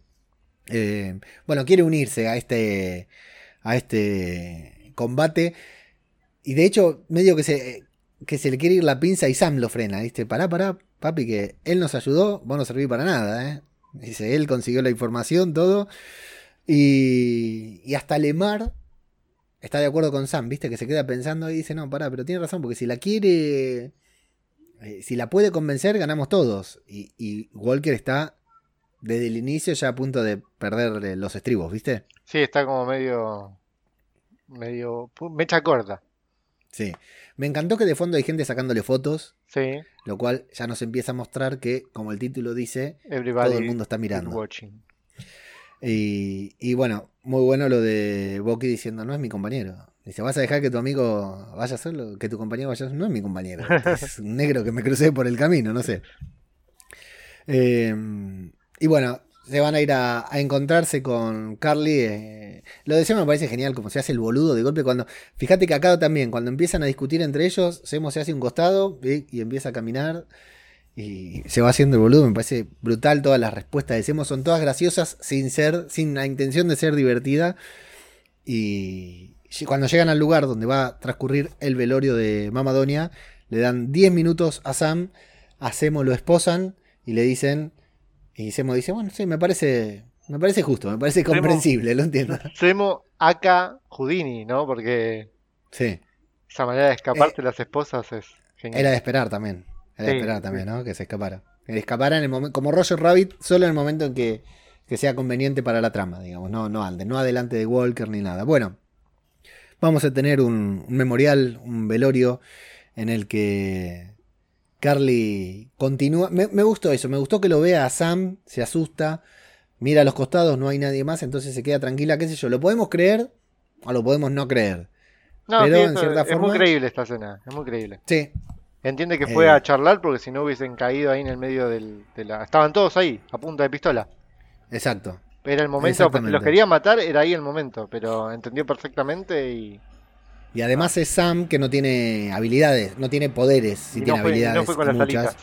Eh, bueno, quiere unirse a este, a este combate. Y de hecho, medio que se, que se le quiere ir la pinza y Sam lo frena. ¿Viste? Pará, pará, papi, que él nos ayudó. Vos no serví para nada, ¿eh? Dice, él consiguió la información, todo. Y, y hasta Lemar está de acuerdo con Sam, ¿viste? Que se queda pensando y dice, no, pará, pero tiene razón, porque si la quiere, eh, si la puede convencer, ganamos todos. Y, y Walker está desde el inicio ya a punto de perder los estribos, ¿viste? Sí, está como medio. medio. mecha corta. Sí. Me encantó que de fondo hay gente sacándole fotos, Sí, lo cual ya nos empieza a mostrar que, como el título dice, everybody todo el mundo está mirando. watching. Y, y bueno, muy bueno lo de Bucky diciendo, no es mi compañero. Dice, ¿vas a dejar que tu amigo vaya solo? Que tu compañero vaya solo? No es mi compañero. Es un negro que me crucé por el camino, no sé. Eh, y bueno, se van a ir a, a encontrarse con Carly. eh, lo de Semo me parece genial, como se hace el boludo de golpe cuando... Fíjate que acá también, cuando empiezan a discutir entre ellos, Semo se hace un costado ¿sí? y empieza a caminar. Y se va haciendo el boludo, me parece brutal. Todas las respuestas de Semo son todas graciosas sin ser, sin la intención de ser divertida. Y cuando llegan al lugar donde va a transcurrir el velorio de Mamadonia, le dan 10 minutos a Sam, a Semo lo esposan y le dicen, y Semo dice, bueno, sí, me parece, me parece justo, me parece Semo- comprensible, lo entiendo. Semo Aka Houdini, ¿no? Porque Sí, esa manera de escaparte de las esposas es genial. era de esperar también, era Sí, esperar sí. también, ¿no? Que se escapara. Que escapara en el momento, como Roger Rabbit, solo en el momento en que, que sea conveniente para la trama, digamos, no, no antes, no adelante de Walker ni nada. Bueno, vamos a tener un, un memorial, un velorio en el que Carly continúa. Me, me gustó eso, me gustó que lo vea a Sam, se asusta, mira a los costados, no hay nadie más, entonces se queda tranquila, qué sé yo. Lo podemos creer o lo podemos no creer. No, Pero, sí, en cierta es forma- muy creíble esta escena, es muy creíble. Sí, Entiende que fue Eh. a charlar porque si no hubiesen caído ahí en el medio del, de la... Estaban todos ahí, a punta de pistola. exacto. Era el momento, Exactamente. los quería matar, era ahí el momento, pero entendió perfectamente y, Y además es Sam que no tiene habilidades, no tiene poderes, y tiene fue, habilidades. no fue con las alitas.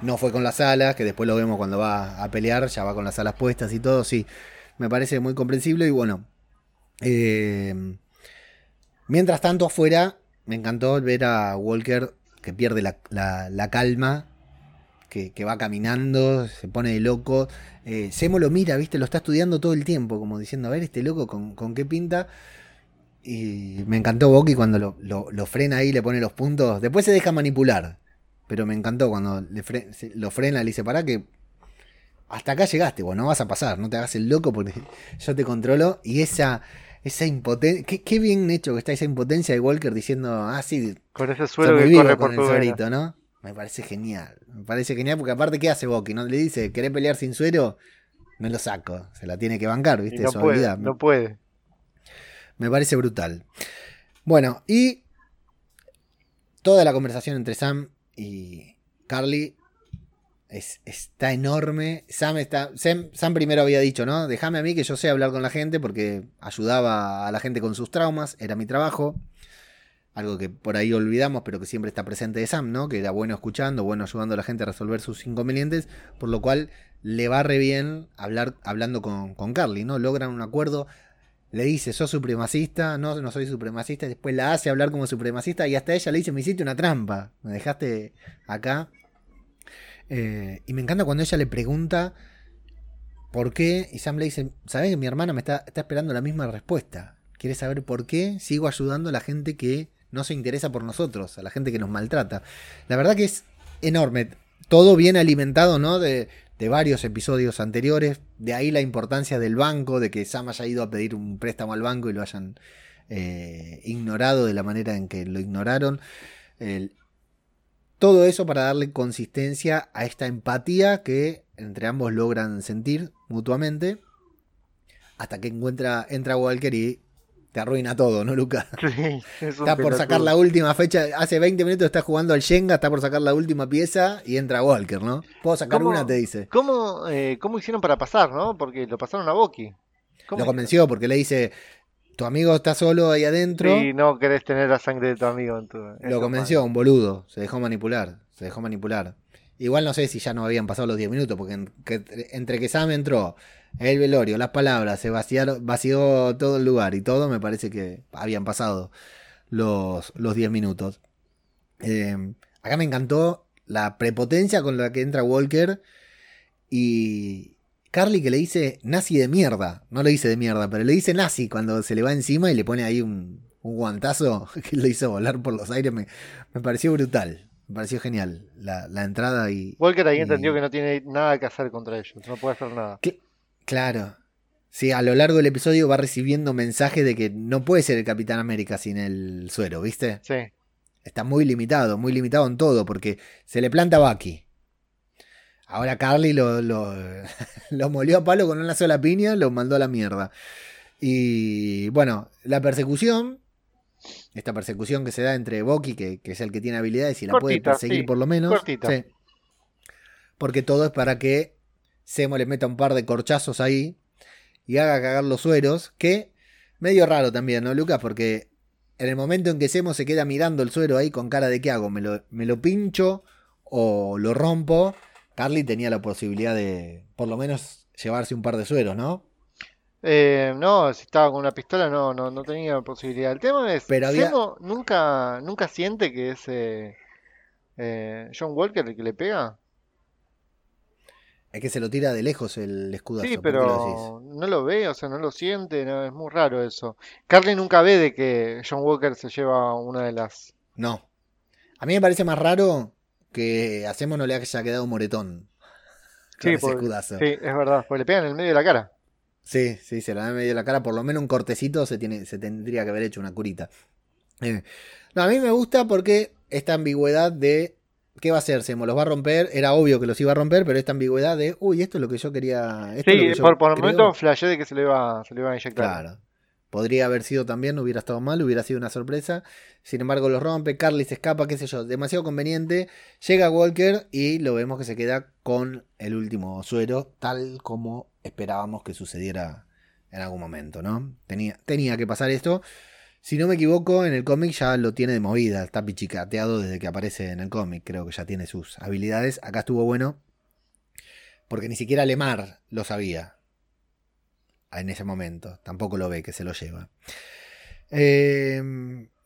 No fue con las alas, que después lo vemos cuando va a pelear, ya va con las alas puestas y todo, sí. Me parece muy comprensible y bueno. eh, mientras tanto afuera, me encantó ver a Walker que pierde la, la- calma, que, que va caminando, se pone de loco. Eh, Semo lo mira, viste, lo está estudiando todo el tiempo, como diciendo, a ver este loco con, con qué pinta. Y me encantó Boki cuando lo, lo- frena ahí, le pone los puntos. Después se deja manipular. Pero me encantó cuando lo frena, le dice, pará que hasta acá llegaste, vos no vas a pasar, no te hagas el loco porque yo te controlo. Y esa, esa impotencia, qué, qué bien hecho que está esa impotencia de Walker diciendo, ah, sí, Con ese suelo que corre con por el tu vena. suerito, ¿no? Me parece genial, me parece genial porque aparte, ¿qué hace Boki? ¿No? Le dice, ¿querés pelear sin suero? Me lo saco, se la tiene que bancar, Y ¿viste? no Su puede, habilidad. no puede. Me parece brutal. Bueno, y toda la conversación entre Sam y Carly es, está enorme. Sam, está, Sam, primero había dicho, ¿no? Déjame a mí que yo sé hablar con la gente porque ayudaba a la gente con sus traumas, era mi trabajo. Algo que por ahí olvidamos, pero que siempre está presente de Sam, ¿no? Que era bueno escuchando, bueno ayudando a la gente a resolver sus inconvenientes, por lo cual le va re bien hablar, hablando con, con Carly, ¿no? Logran un acuerdo, le dice, sos supremacista, no, no soy supremacista, después la hace hablar como supremacista y hasta ella le dice, me hiciste una trampa, me dejaste acá. Eh, y me encanta cuando ella le pregunta por qué, y Sam le dice, ¿sabes que mi hermana me está, está esperando la misma respuesta? Quiere saber por qué sigo ayudando a la gente que no se interesa por nosotros, a la gente que nos maltrata. La verdad que es enorme, todo bien alimentado, ¿no? De, de varios episodios anteriores. De ahí la importancia del banco, de que Sam haya ido a pedir un préstamo al banco y lo hayan eh, ignorado de la manera en que lo ignoraron. El- todo eso para darle consistencia a esta empatía que entre ambos logran sentir mutuamente. Hasta que encuentra, entra Walker y te arruina todo, ¿no, Luca? Sí, es un Está por sacar la última fecha. Hace 20 minutos está jugando al Shenga, está por sacar la última pieza y entra Walker, ¿no? Puedo sacar una, te dice. ¿Cómo, eh, ¿Cómo hicieron para pasar, no? Porque lo pasaron a Boki. ¿Cómo Lo convenció porque le dice, tu amigo está solo ahí adentro. Sí, no querés tener la sangre de tu amigo en tu. en Lo convenció, un boludo. Se dejó manipular. Se dejó manipular. Igual no sé si ya no habían pasado los 10 minutos, porque en- que- entre que Sam entró, el velorio, las palabras, se vaciaron, vació todo el lugar y todo, me parece que habían pasado los, los 10 minutos. Eh, acá me encantó la prepotencia con la que entra Walker y Carly que le dice nazi de mierda. No le dice de mierda, pero le dice nazi cuando se le va encima y le pone ahí un, un guantazo que lo hizo volar por los aires. Me, me pareció brutal. Me pareció genial la, la entrada y... Walker ahí y- entendió que no tiene nada que hacer contra ellos. No puede hacer nada. Claro. Sí, a lo largo del episodio va recibiendo mensajes de que no puede ser el Capitán América sin el suero, ¿viste? Sí. Está muy limitado, muy limitado en todo, porque se le planta a Bucky. Ahora Carly lo, lo, lo molió a palo con una sola piña, lo mandó a la mierda. Y bueno, la persecución, esta persecución que se da entre Bucky, que, que es el que tiene habilidades y la puede perseguir sí, por lo menos. Sí. Porque todo es para que Semo le meta un par de corchazos ahí y haga cagar los sueros, que medio raro también, ¿no, Lucas? Porque en el momento en que Semo se queda mirando el suero ahí con cara de ¿qué hago? ¿Me lo, me lo pincho o lo rompo? Carly tenía la posibilidad de por lo menos llevarse un par de sueros, ¿no? Eh, no, si estaba con una pistola no, no, no tenía posibilidad. El tema es, Pero había- nunca, nunca siente que es eh, eh, John Walker el que le pega. Es que se lo tira de lejos el escudazo. Sí, pero no lo ve, o sea, no lo siente, no, es muy raro eso. Carly nunca ve de que John Walker se lleva una de las... No. A mí me parece más raro que a Semo no le haya quedado moretón. Con Sí, ese porque- escudazo. Sí, es verdad, porque le pegan en el medio de la cara. Sí, sí, se la da en medio de la cara. Por lo menos un cortecito se, tiene, se tendría que haber hecho una curita. Eh, no, a mí me gusta porque esta ambigüedad de ¿qué va a hacer? ¿Se los va a romper? Era obvio que los iba a romper, pero esta ambigüedad de uy, esto es lo que yo quería. Esto es lo Sí, que yo por, por el creo". momento flashé de que se le iba, se le iba a inyectar. Claro. Podría haber sido también, hubiera estado mal, hubiera sido una sorpresa. Sin embargo, lo rompe, Carly se escapa, qué sé yo, demasiado conveniente. Llega Walker y lo vemos que se queda con el último suero, tal como esperábamos que sucediera en algún momento, ¿no? Tenía, tenía que pasar esto. Si no me equivoco, en el cómic ya lo tiene de movida, está pichicateado desde que aparece en el cómic, creo que ya tiene sus habilidades. Acá estuvo bueno, porque ni siquiera Lemar lo sabía en ese momento, tampoco lo ve que se lo lleva. Eh,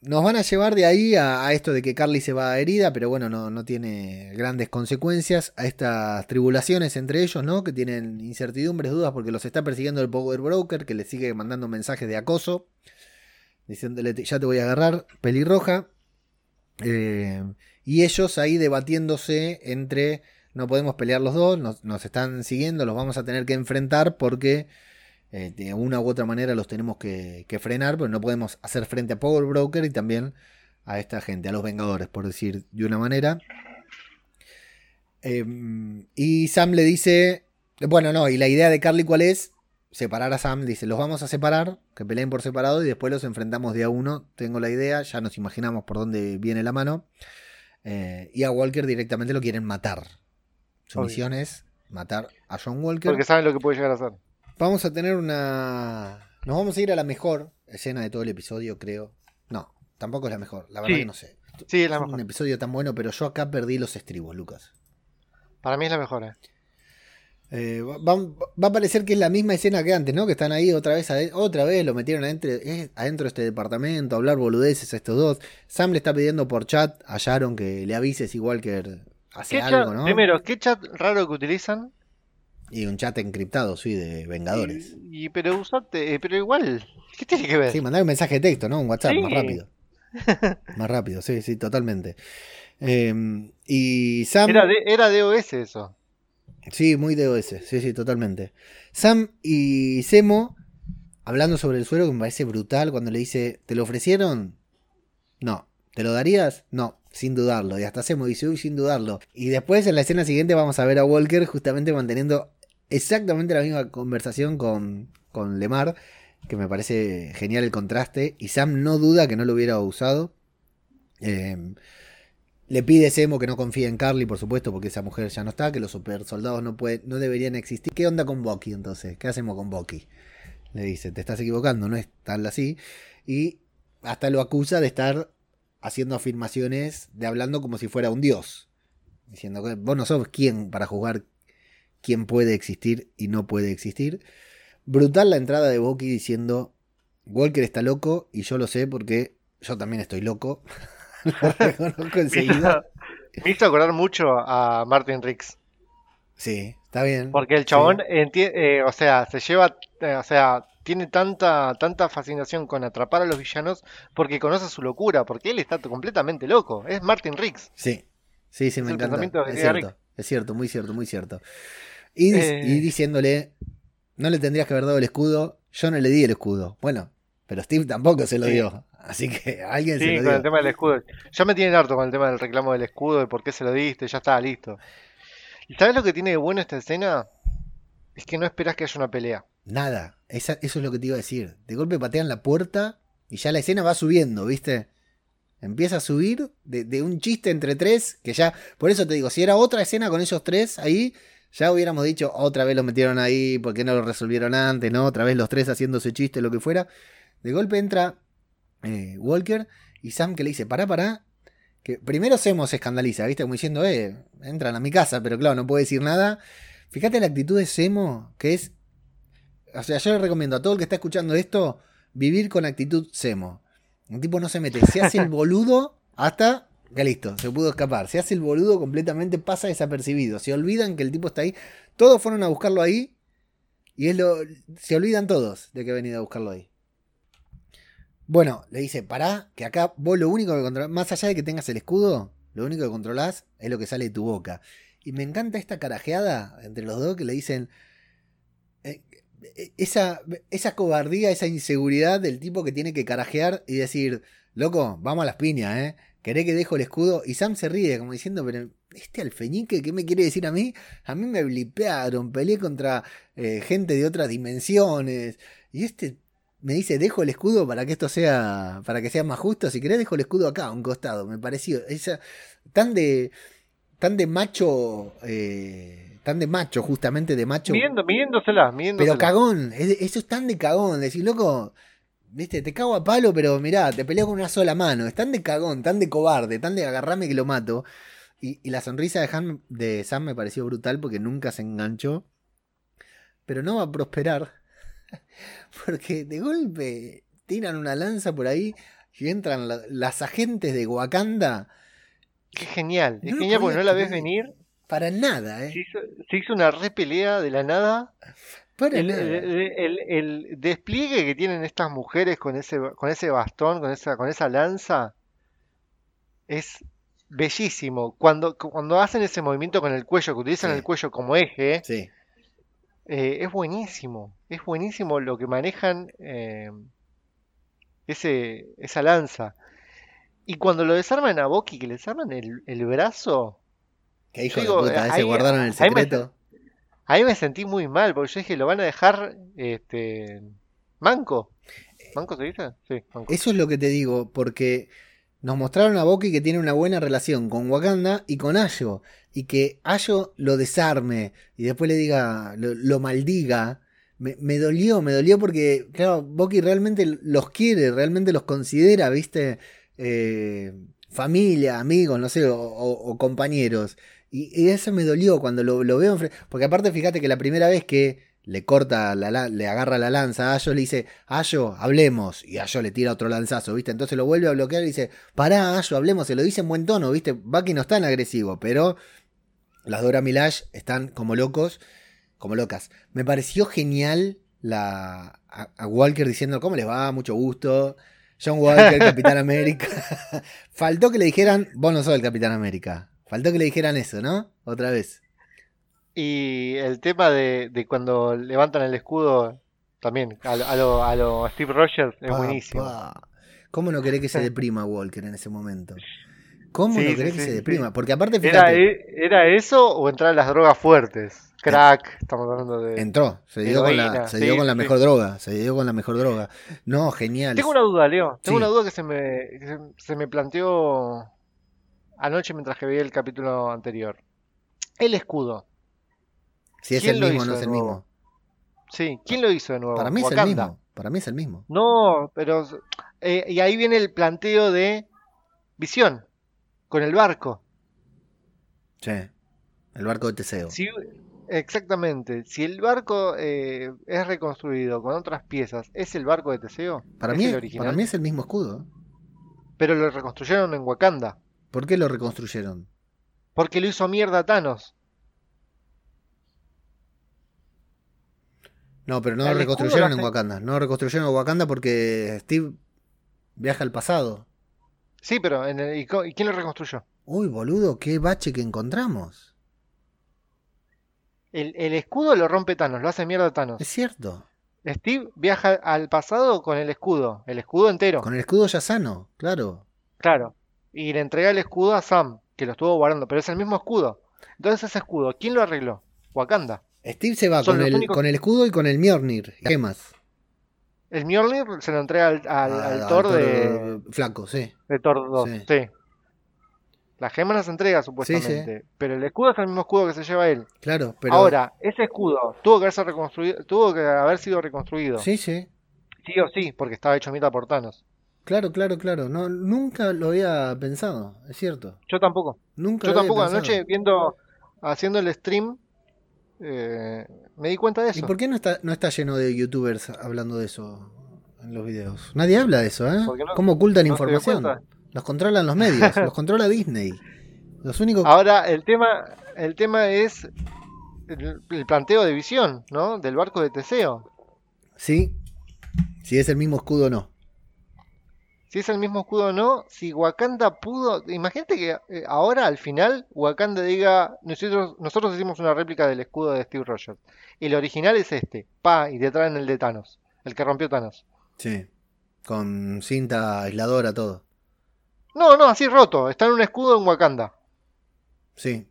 nos van a llevar de ahí a, esto de que Carly se va herida, pero bueno, no, no, tiene grandes consecuencias. A estas tribulaciones entre ellos, ¿no? Que tienen incertidumbres, dudas, porque los está persiguiendo el Power Broker, que le sigue mandando mensajes de acoso, diciéndole, ya te voy a agarrar, pelirroja. Eh, y ellos ahí debatiéndose entre, no podemos pelear los dos, nos, nos están siguiendo, los vamos a tener que enfrentar porque eh, de una u otra manera los tenemos que, frenar, pero no podemos hacer frente a Power Broker y también a esta gente, a los Vengadores, por decir de una manera. Em, y Sam le dice, bueno, no, y la idea de Carly cuál es? Separar a Sam, dice, los vamos a separar, que peleen por separado y después los enfrentamos de a uno, tengo la idea, ya nos imaginamos por dónde viene la mano. Eh, y a Walker directamente lo quieren matar. Su misión es matar a John Walker. Porque saben lo que puede llegar a hacer. Vamos a tener una. Nos vamos a ir a la mejor escena de todo el episodio, creo. No, tampoco es la mejor. La verdad que no sé. Sí, es la mejor. un episodio tan bueno, pero yo acá perdí los estribos, Lucas. Para mí es la mejor, eh. eh va, a parecer que es la misma escena que antes, ¿no? Que están ahí otra vez, otra vez lo metieron adentro, adentro de este departamento, a hablar boludeces a estos dos. Sam le está pidiendo por chat a Sharon que le avises igual que hace algo, ¿no? Primero, ¿qué chat raro que utilizan? Y un chat encriptado, sí, de Vengadores. Y, pero usate, eh, pero igual, ¿qué tiene que ver? Sí, mandar un mensaje de texto, ¿no? Un WhatsApp, más rápido. más rápido, sí, sí, totalmente. Em, y Sam. Era, de, era DOS eso. Sí, muy DOS, sí, sí, totalmente. Sam y Semo, hablando sobre el suelo, que me parece brutal, cuando le dice, ¿te lo ofrecieron? No. ¿Te lo darías? No sin dudarlo. Y hasta Semo dice, uy, sin dudarlo. Y después en la escena siguiente vamos a ver a Walker justamente manteniendo exactamente la misma conversación con, con Lemar, que me parece genial el contraste, y Sam no duda que no lo hubiera usado. Em, le pide Semo que no confíe en Carly, por supuesto, porque esa mujer ya no está, que los super soldados no, puede, no deberían existir. ¿Qué onda con Bucky entonces? ¿Qué hacemos con Bucky? Le dice, te estás equivocando, no es tal así. Y hasta lo acusa de estar haciendo afirmaciones de hablando como si fuera un dios. Diciendo que vos no sos quién para juzgar quién puede existir y no puede existir. Brutal la entrada de Bucky diciendo, Walker está loco y yo lo sé porque yo también estoy loco. lo reconozco enseguida. Me hizo acordar mucho a Martin Riggs. Sí, está bien. Porque el chabón, eh, o sea, se lleva, eh, o sea, tiene tanta, tanta fascinación con atrapar a los villanos porque conoce su locura, porque él está completamente loco. Es Martin Riggs. Sí, sí, sí, me encanta. Es cierto, es cierto, muy cierto, muy cierto. Y, eh. diciéndole, no le tendrías que haber dado el escudo, yo no le di el escudo. Bueno, pero Steve tampoco se lo dio. Así que alguien se lo dio. con el tema del escudo. Ya me tienen harto con el tema del reclamo del escudo, de por qué se lo diste, ya estaba listo. ¿Y sabes lo que tiene de bueno esta escena? Es que no esperas que haya una pelea. Nada, eso es lo que te iba a decir. De golpe patean la puerta y ya la escena va subiendo, ¿viste? Empieza a subir de, un chiste entre tres, que ya, por eso te digo, si era otra escena con esos tres ahí, ya hubiéramos dicho, otra vez lo metieron ahí, ¿por qué no lo resolvieron antes? ¿No? Otra vez los tres haciéndose chiste, lo que fuera. De golpe entra eh, Walker y Sam que le dice, pará, pará. Que primero Semo se escandaliza, ¿viste? Como diciendo, eh, entran a mi casa, pero claro, no puede decir nada. Fíjate la actitud de Semo, que es o sea, yo le recomiendo a todo el que está escuchando esto vivir con actitud semo. Un tipo no se mete, se hace el boludo hasta que listo, se pudo escapar. Se hace el boludo completamente, pasa desapercibido. Se olvidan que el tipo está ahí. Todos fueron a buscarlo ahí. Y es lo. Se olvidan todos de que ha venido a buscarlo ahí. Bueno, le dice, pará, que acá vos lo único que controlás, más allá de que tengas el escudo, lo único que controlás es lo que sale de tu boca. Y me encanta esta carajeada entre los dos que le dicen, esa, esa cobardía, esa inseguridad del tipo que tiene que carajear y decir, loco, vamos a las piñas, ¿eh? ¿Querés que dejo el escudo? Y Sam se ríe, como diciendo, pero este alfeñique, ¿qué me quiere decir a mí? A mí me blipearon, peleé contra eh, gente de otras dimensiones. Y este me dice, dejo el escudo para que esto sea, para que sea más justo. Si querés, dejo el escudo acá, a un costado. Me pareció, esa, tan de, tan de macho, eh, tan de macho, justamente de macho. Midiendo, midiéndosela, midiéndosela. Pero cagón, es- eso es tan de cagón. Decir, loco, viste, te cago a palo, pero mirá, te peleo con una sola mano. Es tan de cagón, tan de cobarde, tan de agarrarme que lo mato. Y, y la sonrisa de, Han- de Sam me pareció brutal porque nunca se enganchó. Pero no va a prosperar. Porque de golpe tiran una lanza por ahí y entran la- las agentes de Wakanda. Qué genial. Es No genial porque no la ves venir. Para nada, Se ¿eh? hizo, se hizo una repelea de la nada. Para El, nada. el- el- el despliegue que tienen estas mujeres con ese, con ese bastón, con esa, con esa lanza, es bellísimo. Cuando, cuando hacen ese movimiento con el cuello, que utilizan Sí. el cuello como eje, Sí. eh, es buenísimo. Es buenísimo lo que manejan eh, ese, esa lanza. Y cuando lo desarman a Bucky, que le desarman el, el brazo, Que hijo Digo, de puta, ahí- guardaron el ahí me- secreto. ahí me sentí muy mal, porque yo dije, lo van a dejar este manco. ¿Manco se dice? Sí, manco. Eso es lo que te digo, porque nos mostraron a Bucky que tiene una buena relación con Wakanda y con Ayo, y que Ayo lo desarme y después le diga, lo, lo maldiga. Me, me dolió, me dolió porque, claro, Bucky realmente los quiere, realmente los considera, viste, Eh, familia, amigos, no sé, o, o- o compañeros. Y, y eso me dolió cuando lo, lo veo enfre- Porque aparte, fíjate que la primera vez que le corta, la, le agarra la lanza a Ayo, le dice, Ayo, hablemos. Y Ayo le tira otro lanzazo, ¿viste? Entonces lo vuelve a bloquear y dice, pará, Ayo, hablemos. Se lo dice en buen tono, ¿viste? Bucky no es tan agresivo, pero las Dora Milaje están como locos, como locas. Me pareció genial la, a, a Walker diciendo, ¿cómo les va? Mucho gusto. John Walker, Capitán América. Faltó que le dijeran, vos no sos el Capitán América. Faltó que le dijeran eso, ¿no? Otra vez. Y el tema de, de cuando levantan el escudo, también, a, lo- a lo, a lo Steve Rogers, es Pa, buenísimo. pa. ¿Cómo no querés que se deprima Walker en ese momento? ¿Cómo Sí, no querés sí, que se deprima? Porque aparte, ¿Era, fíjate, e- ¿Era eso o entrar a las drogas fuertes? Crack, estamos hablando de... entró, se dio con la, se dio con la mejor droga, se dio con la mejor droga. No, genial. Tengo una duda, Leo. Tengo una duda que se me, que se, se me planteó anoche mientras que veía el capítulo anterior. El escudo. Si es ¿quién el mismo, no es el nuevo? mismo. Sí, ¿quién lo hizo de nuevo? Para mí es el mismo. Para mí es el mismo. No, pero... eh, y ahí viene el planteo de Visión, con el barco. Sí. El barco de Teseo. Si, exactamente, si el barco eh, es reconstruido con otras piezas, ¿es el barco de Teseo? Para ¿Es mí, el original? para mí es el mismo escudo. Pero lo reconstruyeron en Wakanda, ¿Por qué lo reconstruyeron? porque lo hizo mierda Thanos. No, pero no lo reconstruyeron en Wakanda. No lo reconstruyeron en Wakanda porque Steve viaja al pasado. Sí, pero en el- ¿y, co- y quién lo reconstruyó? Uy, boludo, qué bache que encontramos. El, el escudo lo rompe Thanos, lo hace mierda Thanos. Es cierto. Steve viaja al pasado con el escudo, el escudo entero, Con el escudo ya sano, claro. claro. Y le entrega el escudo a Sam, que lo estuvo guardando, pero es el mismo escudo. Entonces ese escudo, ¿quién lo arregló? Wakanda. Steve se va Son con el, únicos- con el escudo y con el Mjolnir. ¿Y ¿Qué más? El Mjolnir se lo entrega al, al- Ah, al Thor Thor de, Flaco, sí. de Thor 2. Sí. Sí. La gema las entrega supuestamente, pero el escudo es el mismo escudo que se lleva él. Claro, pero. Ahora, ese escudo tuvo que haberse reconstruido, tuvo que haber sido reconstruido. Sí, sí. Sí o sí, porque estaba hecho mitad por Thanos. Claro, claro, claro. No, nunca lo había pensado, es cierto. Yo tampoco. Nunca Yo lo tampoco anoche viendo, haciendo el stream, eh, me di cuenta de ¿Y eso. por qué no está, no está lleno de youtubers hablando de eso en los videos? Nadie habla de eso, ¿eh? No- ¿Cómo ocultan no información? Los controlan los medios, los controla Disney. Los únicos. Ahora, el tema, el tema es el, el planteo de visión, ¿no? Del barco de Teseo. Sí. Si es el mismo escudo o no. Si es el mismo escudo o no, si Wakanda pudo. Imagínate que eh, ahora al final Wakanda diga: nosotros, nosotros hicimos una réplica del escudo de Steve Rogers. El original es este, pa, y te traen el de Thanos, el que rompió Thanos. Sí. Con cinta aisladora, todo. No, no, así roto, está en un escudo en Wakanda. Sí.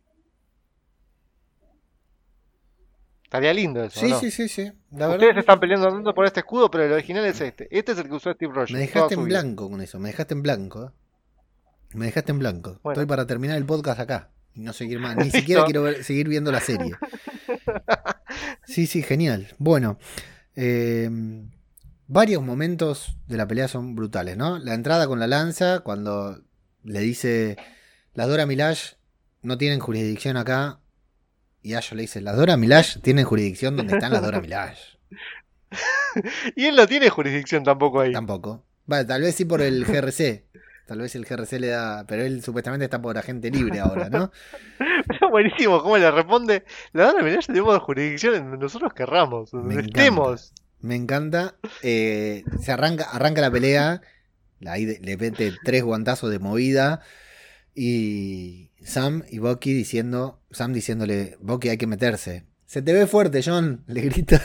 Estaría lindo eso, Sí, ¿no? sí, sí, sí. La Ustedes verdad, están peleando tanto por este escudo, pero el original es este. Este es el que usó Steve Rogers. me dejaste en vida. blanco con eso, me dejaste en blanco. ¿eh? Me dejaste en blanco. Bueno. Estoy para terminar el podcast acá. Y no seguir más. Ni siquiera quiero ver- seguir viendo la serie. Sí, sí, genial. Bueno, eh, varios momentos de la pelea son brutales, ¿no? La entrada con la lanza, cuando le dice, las Dora Milaje no tienen jurisdicción acá. Y Ayo le dice, las Dora Milaje tienen jurisdicción donde están las Dora Milaje. Y él no tiene jurisdicción tampoco ahí. Tampoco. Vale, tal vez sí por el GRC. Tal vez el GRC le da. Pero él supuestamente está por agente libre ahora, ¿no? Pero buenísimo, ¿cómo le responde? La verdad, mirá, tenemos jurisdicción en donde nosotros querramos, Me donde encanta. estemos. Me encanta. Eh, se arranca, arranca la pelea. Ahí le mete tres guantazos de movida. Y Sam y Bucky diciendo. Sam diciéndole, Bucky hay que meterse. Se te ve fuerte, John, le grita.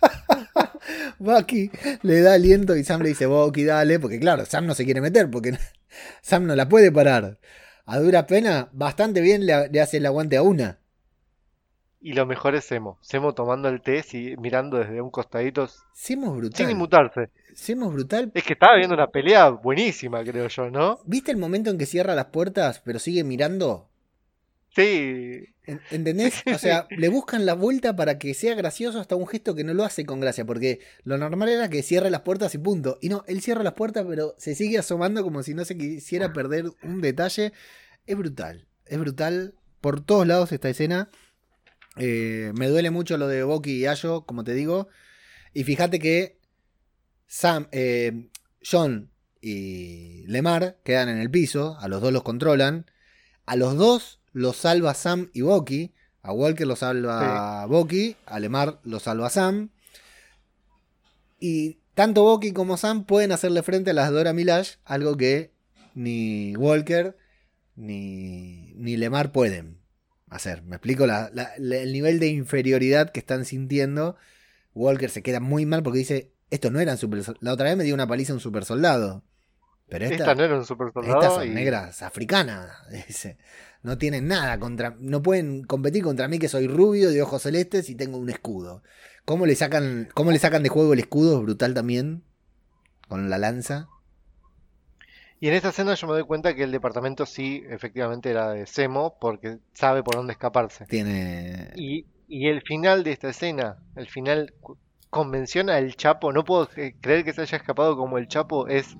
Bucky le da aliento y Sam le dice, Bucky, dale, porque claro, Sam no se quiere meter, porque Sam no la puede parar. A dura pena, bastante bien le, le hace el aguante a una. Y lo mejor es Semo. Semo tomando el té y mirando desde un costadito Semos sin brutal. inmutarse. Semos brutal. Es que estaba viendo una pelea buenísima, creo yo, ¿no? ¿Viste el momento en que cierra las puertas, pero sigue mirando? Sí. En- ¿Entendés? O sea, le buscan la vuelta para que sea gracioso hasta un gesto que no lo hace con gracia, porque lo normal era que cierre las puertas y punto. Y no, él cierra las puertas, pero se sigue asomando como si no se quisiera perder un detalle. Es brutal, es brutal. Por todos lados esta escena. Eh, me duele mucho lo de Boki y Ayo, como te digo. Y fíjate que Sam, eh, John y Lemar quedan en el piso, a los dos los controlan. A los dos los salva Sam y Bucky. A Walker lo salva Bucky, a Lemar lo salva Sam. Y tanto Bucky como Sam pueden hacerle frente a las Dora Milaje, algo que ni Walker ni, ni Lemar pueden hacer. ¿Me explico? La- la- la- el nivel de inferioridad que están sintiendo. Walker se queda muy mal porque dice, estos no eran super La otra vez me dio una paliza un super soldado. Pero esta, Esta no era un super soldado. estas son y- negras africanas. Dice. No tienen nada contra. No pueden competir contra mí que soy rubio, de ojos celestes y tengo un escudo. ¿Cómo le sacan, cómo le sacan de juego el escudo? Es brutal también. Con la lanza. Y en esta escena yo me doy cuenta que el departamento sí, efectivamente era de Semo, porque sabe por dónde escaparse. Tiene. Y, y el final de esta escena, el final convenciona al Chapo, no puedo creer que se haya escapado como el Chapo, es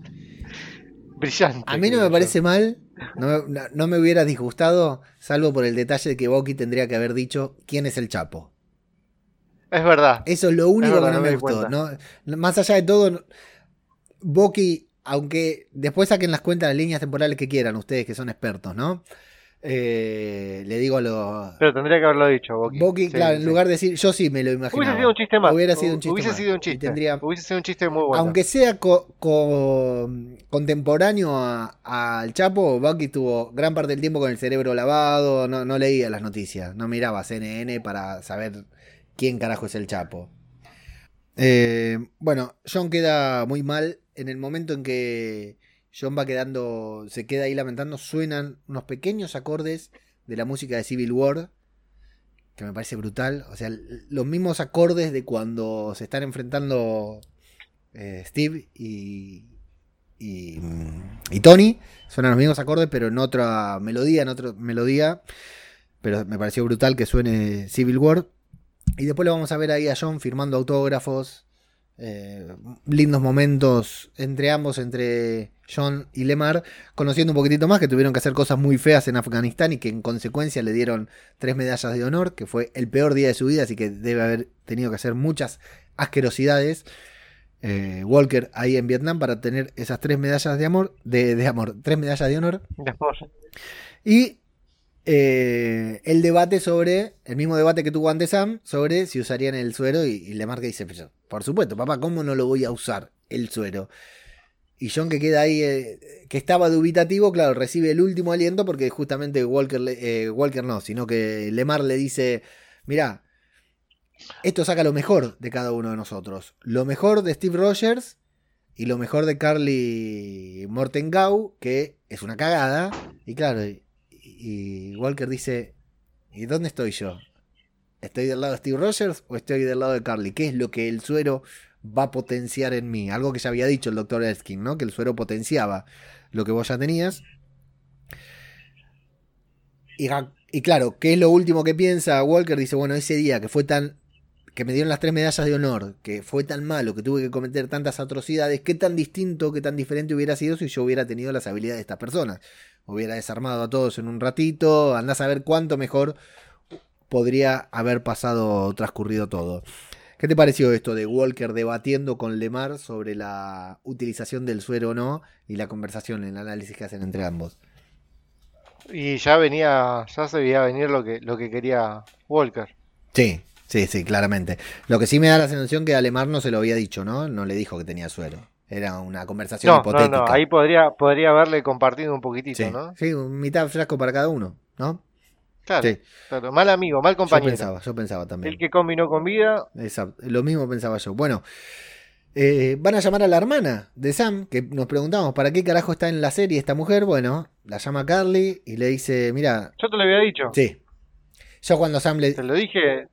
brillante. A mí no me yo. parece mal. No me, no- no me hubiera disgustado. Salvo por el detalle de que Boki tendría que haber dicho quién es el Chapo. Es verdad. Eso es lo único verdad, que no no me me gustó. Más allá de todo, Boki, aunque después saquen las cuentas, las líneas temporales que quieran, ustedes que son expertos, ¿no? Eh, le digo a los. Pero tendría que haberlo dicho, Boki. Boki, Sí, claro, en lugar de decir, yo sí me lo imaginaba. Hubiese sido un chiste más. Hubiera sido un chiste Hubiese más. sido un chiste. tendría- Hubiese sido un chiste muy bueno. Aunque sea co- co- contemporáneo al Chapo, Bucky tuvo gran parte del tiempo con el cerebro lavado, no, no leía las noticias, no miraba CNN para saber quién carajo es el Chapo. Eh, bueno, John queda muy mal en el momento en que John va quedando, se queda ahí lamentando, suenan unos pequeños acordes de la música de Civil War, que me parece brutal, o sea, los mismos acordes de cuando se están enfrentando eh, Steve y, y, y Tony. Suenan los mismos acordes, pero en otra melodía, en otra melodía. Pero me pareció brutal que suene Civil War. Y después lo vamos a ver ahí a John firmando autógrafos. Eh, lindos momentos entre ambos, entre John y Lemar, conociendo un poquitito más que tuvieron que hacer cosas muy feas en Afganistán y que en consecuencia le dieron tres medallas de honor, que fue el peor día de su vida, así que debe haber tenido que hacer muchas asquerosidades eh, Walker ahí en Vietnam para tener esas tres medallas de amor, de, de amor, tres medallas de honor. Y eh, el debate sobre, el mismo debate que tuvo antes Sam, sobre si usarían el suero. Y, y Lemar que dice, "Pero, por supuesto, papá, ¿cómo no lo voy a usar el suero? Y John que queda ahí, eh, que estaba dubitativo, claro, recibe el último aliento porque justamente Walker, eh, Walker no, sino que Lemar le dice, mira, esto saca lo mejor de cada uno de nosotros. Lo mejor de Steve Rogers y lo mejor de Carly Mortengau, que es una cagada. Y claro, y, Walker dice, ¿y dónde estoy yo? ¿Estoy del lado de Steve Rogers o estoy del lado de Carly? ¿Qué es lo que el suero va a potenciar en mí? Algo que ya había dicho el doctor Erskine, ¿no? Que el suero potenciaba lo que vos ya tenías. Y claro, ¿qué es lo último que piensa Walker? Dice, bueno, ese día que fue tan que me dieron las tres medallas de honor, que fue tan malo, que tuve que cometer tantas atrocidades, qué tan distinto, qué tan diferente hubiera sido si yo hubiera tenido las habilidades de estas personas. Hubiera desarmado a todos en un ratito, andás a ver cuánto mejor podría haber pasado, transcurrido todo. ¿Qué te pareció esto de Walker debatiendo con Lemar sobre la utilización del suero o no y la conversación, el análisis que hacen entre ambos? Y ya venía, ya se veía venir lo que, lo que quería Walker. Sí, sí, sí, claramente. Lo que sí me da la sensación que a Lemar no se lo había dicho, ¿no? No le dijo que tenía suero. Era una conversación No, no, hipotética. no, ahí podría, podría haberle compartido un poquitito, sí, ¿no? sí, un mitad frasco para cada uno, ¿no? Claro, Sí. claro, mal amigo, mal Yo compañero. pensaba, yo pensaba también. El que combinó con vida, Exacto, lo mismo pensaba yo. Bueno, eh, van a llamar a la hermana de Sam, que nos preguntamos, ¿para qué carajo está en la serie esta mujer? Bueno, la llama Carly y le dice, mira, yo te lo había dicho. sí. Yo cuando Sam le... Te lo dije,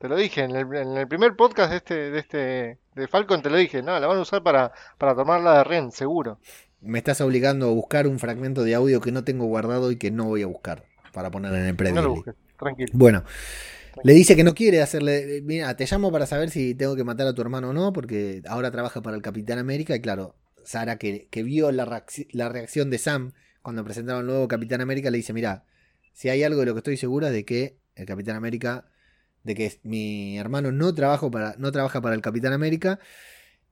te lo dije en el, en el primer podcast de este, de este, de Falcon te lo dije, no, la van a usar para, para tomarla de Ren, seguro. Me estás obligando a buscar un fragmento de audio que no tengo guardado y que no voy a buscar para poner en el No preview. lo busques, tranquilo. Bueno, le dice que no quiere hacerle. Mira, te llamo para saber si tengo que matar a tu hermano o no, porque ahora trabaja para el Capitán América. Y claro, Sara, que, que vio la, la reacción de Sam cuando presentaron al nuevo Capitán América, le dice: Mira, si hay algo de lo que estoy segura es de que el Capitán América, de que mi hermano no, para, no trabaja para el Capitán América.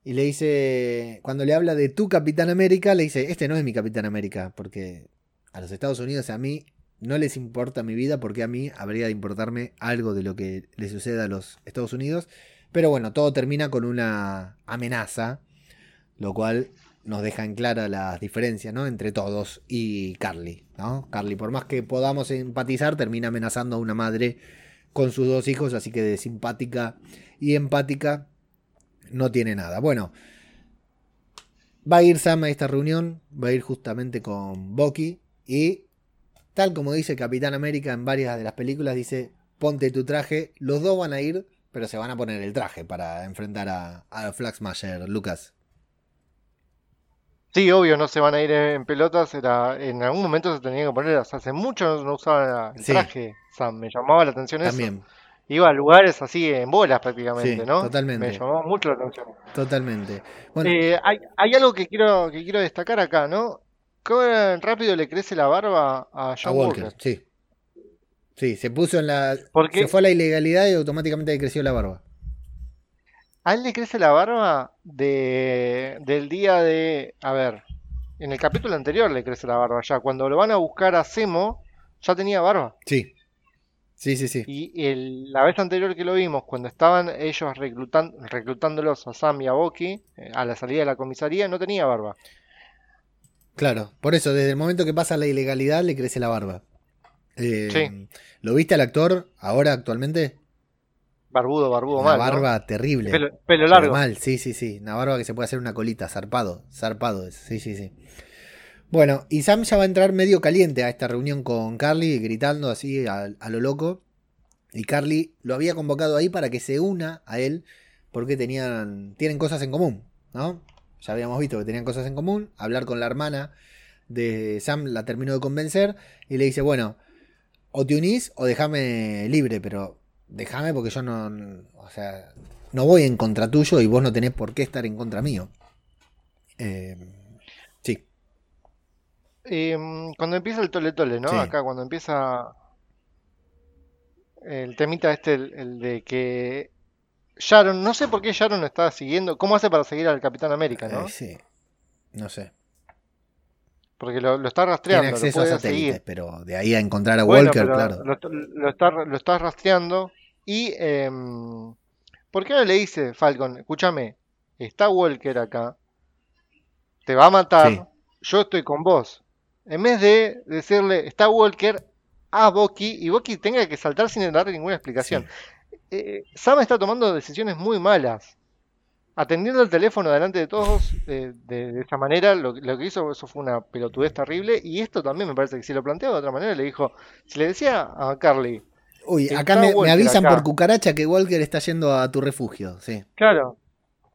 Y le dice, cuando le habla de tu Capitán América, le dice: Este no es mi Capitán América, porque a los Estados Unidos, a mí, no les importa mi vida porque a mí habría de importarme algo de lo que le suceda a los Estados Unidos. Pero bueno, todo termina con una amenaza, lo cual nos deja en clara las diferencias ¿no? entre todos y Carly. ¿no? Carly, por más que podamos empatizar, termina amenazando a una madre con sus dos hijos, así que de simpática y empática no tiene nada. Bueno, va a ir Sam a esta reunión, va a ir justamente con Bucky y tal como dice Capitán América en varias de las películas, dice, ponte tu traje, los dos van a ir, pero se van a poner el traje para enfrentar a, a Lucas. Sí, obvio, no se van a ir en pelotas, era, en algún momento se tenían que poner, o sea, hace mucho no, usaba el Sí. traje, Sam, me llamaba la atención eso. También, Iba a lugares así en bolas prácticamente, Sí, ¿no? totalmente. Me llamaba mucho la atención. totalmente. Bueno, Eh, hay, hay algo que quiero, que quiero destacar acá, ¿no? ¿Cómo rápido le crece la barba a a John Walker, Walker? sí. Sí, se puso en la... Porque Se fue a la ilegalidad y automáticamente le creció la barba. A él le crece la barba de, del día de... A ver, en el capítulo anterior le crece la barba ya. Cuando lo van a buscar a Semo, ya tenía barba. Sí. Sí, sí, sí. Y el- la vez anterior que lo vimos, cuando estaban ellos reclutan, reclutándolos a Sam y a Bucky, eh, a la salida de la comisaría, no tenía barba. Claro, por eso, desde el momento que pasa la ilegalidad le crece la barba. Eh, Sí. ¿Lo viste al actor ahora actualmente? Barbudo, barbudo Una mal, ¿no? barba terrible. Pelo, pelo Pero largo. mal, sí, sí, sí. Una barba que se puede hacer una colita, zarpado, zarpado es, sí, sí, sí. Bueno, y Sam ya va a entrar medio caliente a esta reunión con Carly, gritando así a, a lo loco. Y Carly lo había convocado ahí para que se una a él, porque tenían, tienen cosas en común, ¿no? Ya habíamos visto que tenían cosas en común. Hablar con la hermana de Sam la terminó de convencer y le dice, bueno, o te unís o déjame libre, pero déjame porque yo no, o sea, no voy en contra tuyo y vos no tenés por qué estar en contra mío. Eh, sí, Em, cuando empieza el tole tole, ¿no? Sí. Acá cuando empieza el temita este, el, el de que Sharon, no sé por qué Sharon está siguiendo, ¿cómo hace para seguir al Capitán América, no? eh, sí, no sé. Porque lo, lo está Tiene rastreando, lo acceso a satélites, seguir. pero de ahí a encontrar a Bueno, Walker, claro. lo, lo está, lo está rastreando y em, ¿por qué no le dice Falcon, escúchame, está Walker acá, te va a matar, Sí. yo estoy con vos. En vez de decirle, está Walker a Bucky y Bucky tenga que saltar sin darle ninguna explicación. Eh, Sam está tomando decisiones muy malas. Atendiendo el teléfono delante de todos eh, de, de esa manera, lo, lo que hizo eso fue una pelotudez terrible. Y esto también me parece que si lo planteaba de otra manera, le dijo, si le decía a Carly, Uy, acá me, avisan acá. por cucaracha que Walker está yendo a tu refugio, sí. Claro.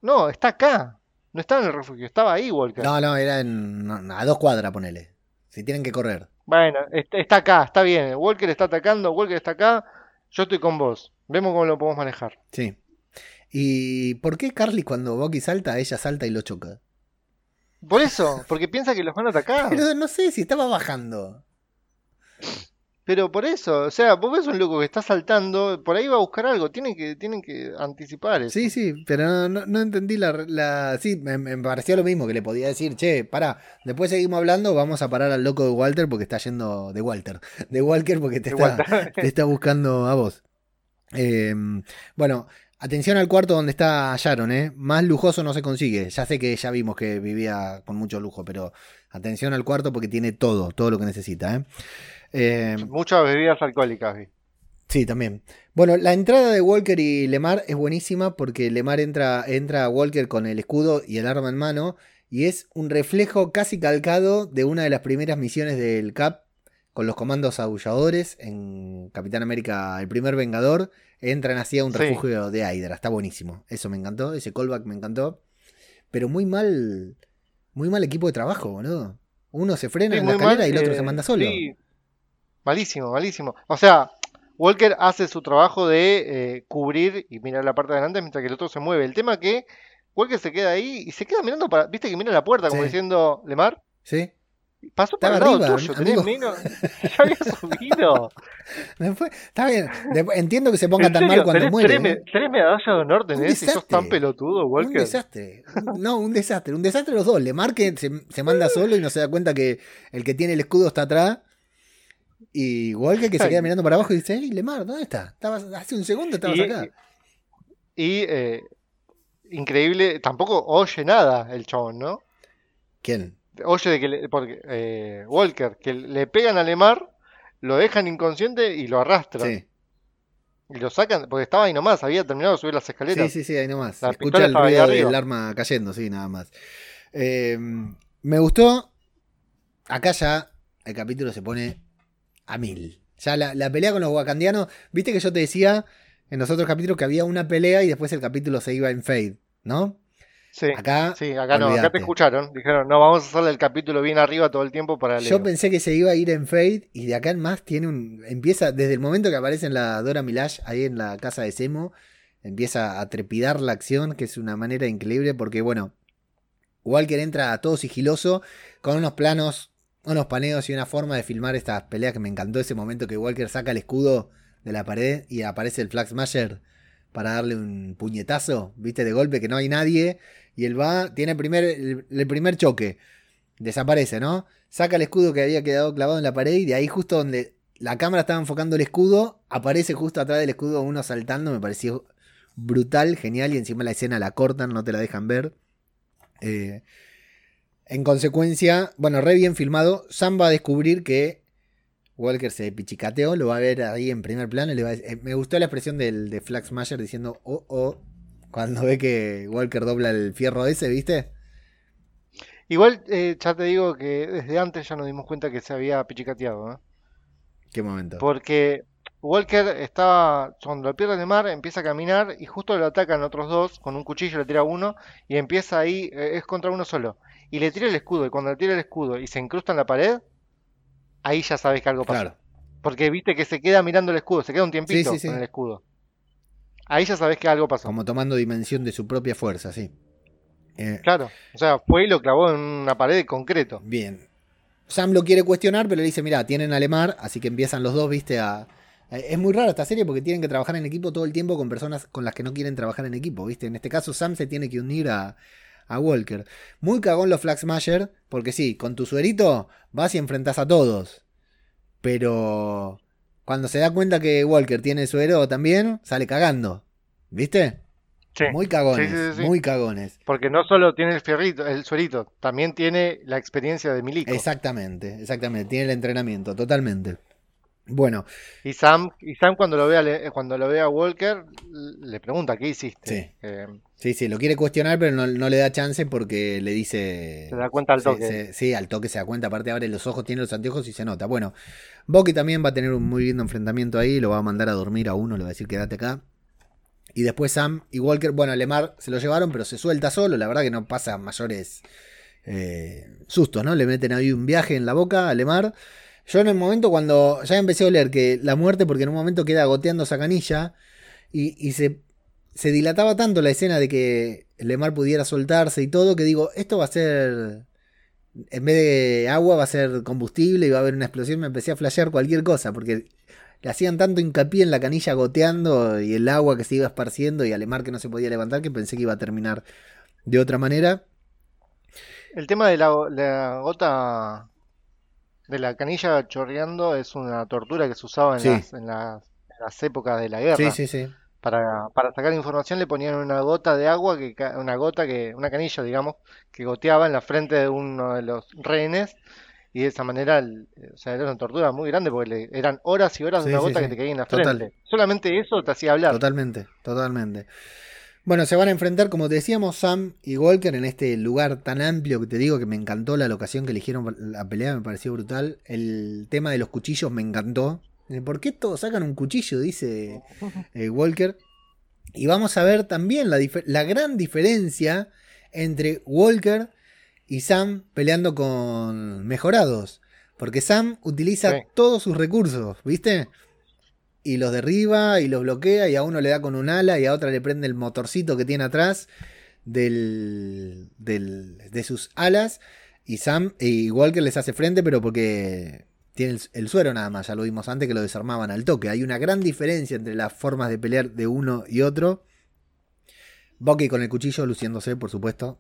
No, está acá. No estaba en el refugio, estaba ahí Walker. No, no, era en, no, a dos cuadras, ponele. Si tienen que correr. Bueno, est- está acá, está bien. Walker está atacando, Walker está acá. Yo estoy con vos. Vemos cómo lo podemos manejar. Sí. ¿Y por qué Carly cuando Bucky salta, ella salta y lo choca? Por eso, porque piensa que los van a atacar. Pero no sé si estaba bajando. Pero por eso, o sea, vos ves un loco que está saltando, por ahí va a buscar algo, tienen que, tienen que anticipar eso. Sí, sí, pero no, no- no entendí la... la- sí, me, me pareció lo mismo que le podía decir, che, pará, después seguimos hablando, vamos a parar al loco de Walter porque está yendo... De Walter. De Walker porque te está, te está buscando a vos. Eh, bueno, atención al cuarto donde está Sharon, ¿eh? Más lujoso no se consigue. Ya sé que ya vimos que vivía con mucho lujo, pero atención al cuarto porque tiene todo, todo lo que necesita, ¿eh? Eh, Muchas bebidas alcohólicas, vi. Sí, también. Bueno, la entrada de Walker y Lemar es buenísima porque Lemar entra, entra a Walker con el escudo y el arma en mano y es un reflejo casi calcado de una de las primeras misiones del Cap con los comandos aulladores en Capitán América, el primer Vengador, entran así a un Sí. refugio de Hydra. Está buenísimo. Eso me encantó, ese callback me encantó. Pero muy mal, muy mal equipo de trabajo, boludo. Uno se frena Sí, en la escalera mal, y el otro eh, se manda solo. sí. Malísimo, malísimo. O sea, Walker hace su trabajo de eh, cubrir y mirar la parte de adelante mientras que el otro se mueve. El tema que Walker se queda ahí y se queda mirando para. ¿Viste que mira la puerta como Sí. diciendo, Lemar? ¿Sí? Pasó Estaba el lado arriba, tuyo, tenés menos. Ya había subido. Después- está bien. Entiendo que se ponga ¿En tan serio? mal cuando ¿Tenés muere. tres, ¿eh? tres medallas de honor tenés sos desastre. tan pelotudo, Un Walker. desastre. No, un desastre. Un desastre los dos. Lemar que se, se manda solo y no se da cuenta que el que tiene el escudo está atrás. Y Walker que se queda mirando para abajo y dice, hey, Lemar, ¿dónde está? Estabas, hace un segundo estabas Y- acá. Y eh, increíble, tampoco oye nada el chabón, ¿no? ¿Quién? Oye de que le- porque eh, Walker, que le pegan a Lemar, lo dejan inconsciente y lo arrastran. Sí. Y lo sacan, porque estaba ahí nomás, había terminado de subir las escaleras. sí, sí, sí, ahí nomás. La Escucha el ruido del arma cayendo, sí, nada más. Eh, me gustó. Acá ya el capítulo se pone a mil. Ya la, la pelea con los wakandianos. Viste que yo te decía en los otros capítulos que había una pelea y después el capítulo se iba en fade, ¿no? Sí, Acá, sí, acá no, acá te escucharon. Dijeron, no, vamos a hacerle el capítulo bien arriba todo el tiempo para Yo Leo. pensé que se iba a ir en Fade y de acá en más tiene un. Empieza, desde el momento que aparece en la Dora Milash, ahí en la casa de Semo, empieza a trepidar la acción, que es una manera increíble porque, bueno, Walker entra todo sigiloso, con unos planos, unos paneos y una forma de filmar estas peleas que me encantó ese momento que Walker saca el escudo de la pared y aparece el Flag para darle un puñetazo, viste, de golpe que no hay nadie. Y él va, tiene el primer, el- el primer choque. Desaparece, ¿no? Saca el escudo que había quedado clavado en la pared y de ahí justo donde la cámara estaba enfocando el escudo, aparece justo atrás del escudo uno saltando, me pareció brutal, genial y encima la escena la cortan, no te la dejan ver. Eh, en consecuencia, bueno, re bien filmado, Sam va a descubrir que Walker se pichicateó, lo va a ver ahí en primer plano y le va a- eh, me gustó la expresión del, de Smasher diciendo, oh, oh, cuando ve que Walker dobla el fierro ese, ¿viste? Igual, eh, ya te digo que desde antes ya nos dimos cuenta que se había pichicateado, ¿eh? ¿Qué momento? Porque Walker estaba, cuando lo pierde de mar, empieza a caminar y justo lo atacan otros dos, con un cuchillo le tira uno y empieza ahí, eh, es contra uno solo. Y le tira el escudo, y cuando le tira el escudo y se incrusta en la pared, ahí ya sabes que algo pasó. Claro. Porque viste que se queda mirando el escudo, se queda un tiempito Sí, sí, sí. con el escudo. Ahí ya sabes que algo pasó. Como tomando dimensión de su propia fuerza, sí. Eh, Claro, o sea, fue y lo clavó en una pared de concreto. Bien. Sam lo quiere cuestionar, pero le dice, mira, tienen a Lemar, así que empiezan los dos, viste, a... Es muy rara esta serie porque tienen que trabajar en equipo todo el tiempo con personas con las que no quieren trabajar en equipo, viste. En este caso Sam se tiene que unir a, a Walker. Muy cagón los Flag Smasher, porque sí, con tu suerito vas y enfrentas a todos. Pero cuando se da cuenta que Walker tiene suero también, sale cagando. ¿Viste? Sí, Muy cagones, sí, sí. muy cagones. porque no solo tiene el fierrito, el suerito, también tiene la experiencia de Milico. Exactamente, exactamente. Tiene el entrenamiento, totalmente. Bueno, Y Sam, y Sam cuando lo ve a, Le- cuando lo ve a Walker, le pregunta, ¿qué hiciste? Sí. Eh, sí, sí, lo quiere cuestionar, pero no, no le da chance porque le dice. Se da cuenta al toque. se- sí, al toque se da cuenta. Aparte, abre los ojos, tiene los anteojos y se nota. Bueno, Bucky también va a tener un muy lindo enfrentamiento ahí. Lo va a mandar a dormir a uno, le va a decir quédate acá. Y después Sam y Walker, bueno, a Lemar se lo llevaron, pero se suelta solo. La verdad que no pasa mayores eh, sustos, ¿no? Le meten ahí un viaje en la boca a Lemar. Yo en el momento cuando ya empecé a oler que la muerte, porque en un momento queda goteando esa canilla y, y se, se dilataba tanto la escena de que Lemar pudiera soltarse y todo, que digo, esto va a ser, en vez de agua va a ser combustible y va a haber una explosión, me empecé a flashear cualquier cosa, porque le hacían tanto hincapié en la canilla goteando y el agua que se iba esparciendo y a Lemar que no se podía levantar, que pensé que iba a terminar de otra manera. El tema de la, la gota de la canilla chorreando es una tortura que se usaba en, Sí. las, en las- en las épocas de la guerra. Sí, sí, sí. Para, para sacar información le ponían una gota de agua, que, una gota que, una canilla, digamos, que goteaba en la frente de uno de los rehenes y de esa manera, o sea, era una tortura muy grande porque le- eran horas y horas de Sí, una gota sí. que te caía en la Total. frente. Solamente eso te hacía hablar. Totalmente, totalmente. Bueno, se van a enfrentar, como te decíamos, Sam y Walker en este lugar tan amplio que te digo que me encantó la locación que eligieron la pelea, me pareció brutal. El tema de los cuchillos me encantó. Eh, ¿Por qué todos sacan un cuchillo? Dice eh, Walker. Y vamos a ver también la, la gran diferencia entre Walker y Sam peleando con mejorados. Porque Sam utiliza Sí. todos sus recursos, ¿viste? Y los derriba y los bloquea y a uno le da con un ala y a otra le prende el motorcito que tiene atrás del, del- de sus alas. Y Sam y Walker les hace frente, pero porque tiene el, el suero nada más, ya lo vimos antes que lo desarmaban al toque. Hay una gran diferencia entre las formas de pelear de uno y otro. Bucky con el cuchillo luciéndose, por supuesto.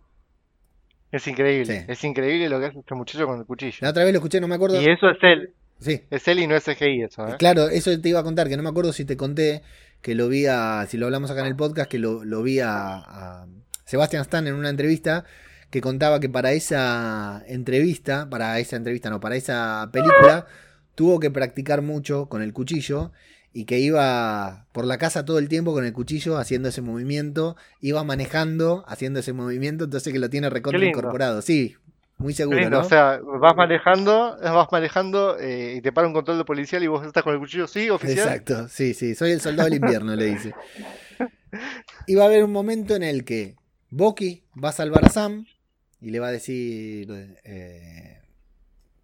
Es increíble, Sí. es increíble lo que hace este muchacho con el cuchillo. La otra vez lo escuché, no me acuerdo. Y eso es él, Sí, es él y no es CGI eso, ¿eh? Claro, eso te iba a contar, que no me acuerdo si te conté que lo vi a, si lo hablamos acá en el podcast, que lo, lo vi a, a Sebastian Stan en una entrevista que contaba que para esa entrevista, para esa entrevista no, para esa película, tuvo que practicar mucho con el cuchillo y que iba por la casa todo el tiempo con el cuchillo haciendo ese movimiento, iba manejando haciendo ese movimiento, entonces que lo tiene recontra incorporado, sí, muy seguro, lindo, ¿no? O sea, vas manejando, vas manejando eh, y te para un control de policial y vos estás con el cuchillo, sí, oficial. Exacto, sí, sí, soy el soldado del invierno, le dice. Y va a haber un momento en el que Bucky va a salvar a Sam y le va a decir eh,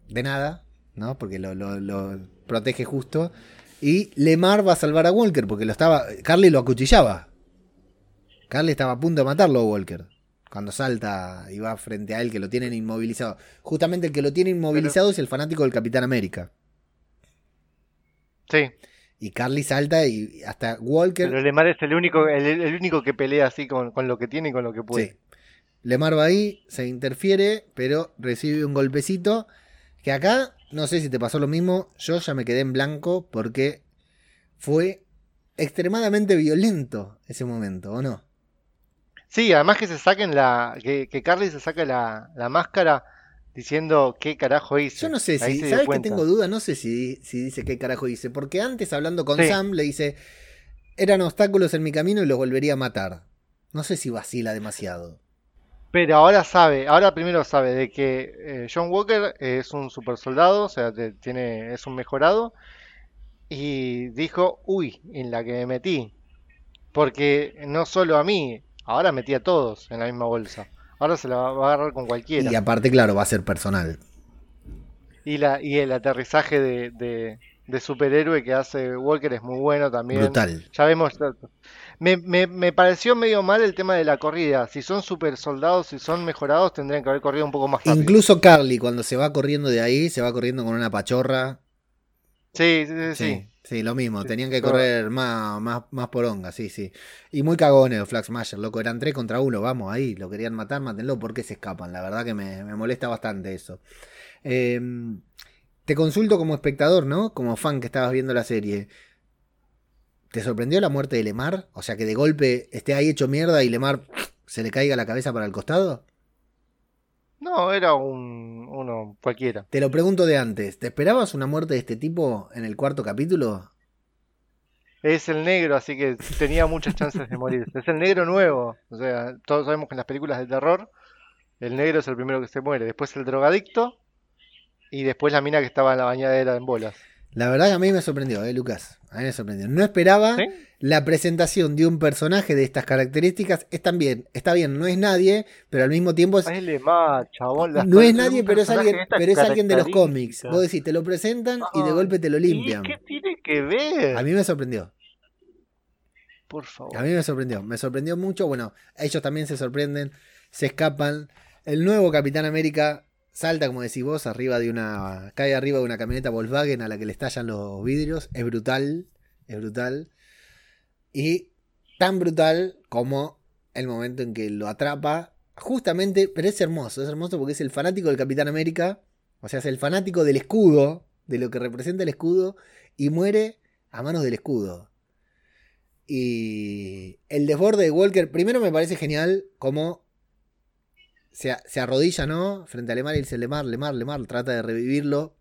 de nada, ¿no? Porque lo, lo- lo protege justo. Y Lemar va a salvar a Walker porque lo estaba. Carly lo acuchillaba. Carly estaba a punto de matarlo a Walker. Cuando salta y va frente a él, que lo tienen inmovilizado. Justamente el que lo tiene inmovilizado es el fanático del Capitán América. Sí, Y Carly salta y hasta Walker. pero Lemar es el único, el, el único que pelea así con, con lo que tiene y con lo que puede. Sí. Lemar va ahí, se interfiere, pero recibe un golpecito. Que acá, no sé si te pasó lo mismo, yo ya me quedé en blanco porque fue extremadamente violento ese momento, ¿o no? Sí, además que se saquen la, que, que Carly se saca la, la máscara diciendo qué carajo hice. Yo no sé Ahí si, ¿sabes que tengo duda? No sé si, si dice qué carajo dice, porque antes hablando con Sí. Sam le dice, eran obstáculos en mi camino y los volvería a matar. No sé si vacila demasiado. Pero ahora sabe, ahora primero sabe de que eh, John Walker es un super soldado, o sea, te- tiene, es un mejorado, y dijo, uy, en la que me metí, porque no solo a mí, ahora metí a todos en la misma bolsa, ahora se la va va a agarrar con cualquiera. Y aparte, claro, va a ser personal. Y, la, y el aterrizaje de, de, de superhéroe que hace Walker es muy bueno también. Brutal. Ya vemos. Me, me, me pareció medio mal el tema de la corrida. Si son super soldados, si son mejorados, tendrían que haber corrido un poco más rápido. Incluso Carly, cuando se va corriendo de ahí, se va corriendo con una pachorra. Sí, sí, sí. sí. Sí, sí, lo mismo. Tenían que correr más, más, más poronga, sí, sí. Y muy cagones los Flag Smasher, loco. Eran tres contra uno, vamos, ahí. Lo querían matar, mátenlo. ¿Por qué se escapan? La verdad que me, me molesta bastante eso. Eh, te consulto como espectador, ¿no? Como fan que estabas viendo la serie. ¿Te sorprendió la muerte de Lemar? O sea, que de golpe esté ahí hecho mierda y Lemar se le caiga la cabeza para el costado. No, era un, uno cualquiera. Te lo pregunto de antes, ¿te esperabas una muerte de este tipo en el cuarto capítulo? Es el negro, así que tenía muchas chances de morir. Es el negro nuevo. O sea, todos sabemos que en las películas de terror, el negro es el primero que se muere. Después el drogadicto. Y después la mina que estaba en la bañadera en bolas. La verdad que a mí me sorprendió, ¿eh, Lucas? A mí me sorprendió. No esperaba ¿Sí? la presentación de un personaje de estas características. Es también, está bien, no es nadie, pero al mismo tiempo es, más, chabón. no es nadie, pero es alguien, pero es alguien de los cómics. Vos decís, te lo presentan y de golpe te lo limpian. ¿Y qué tiene que ver? A mí me sorprendió. Por favor. A mí me sorprendió, me sorprendió mucho. Bueno, ellos también se sorprenden, se escapan. El nuevo Capitán América salta, como decís vos, arriba de una. cae arriba de una camioneta Volkswagen a la que le estallan los vidrios. Es brutal, es brutal. Y tan brutal como el momento en que lo atrapa. Justamente, pero es hermoso, es hermoso porque es el fanático del Capitán América. O sea, es el fanático del escudo, de lo que representa el escudo, y muere a manos del escudo. Y el desborde de Walker, primero me parece genial como se, arrodilla, ¿no? Frente a Lemar y dice Lemar, Lemar, Lemar, trata de revivirlo.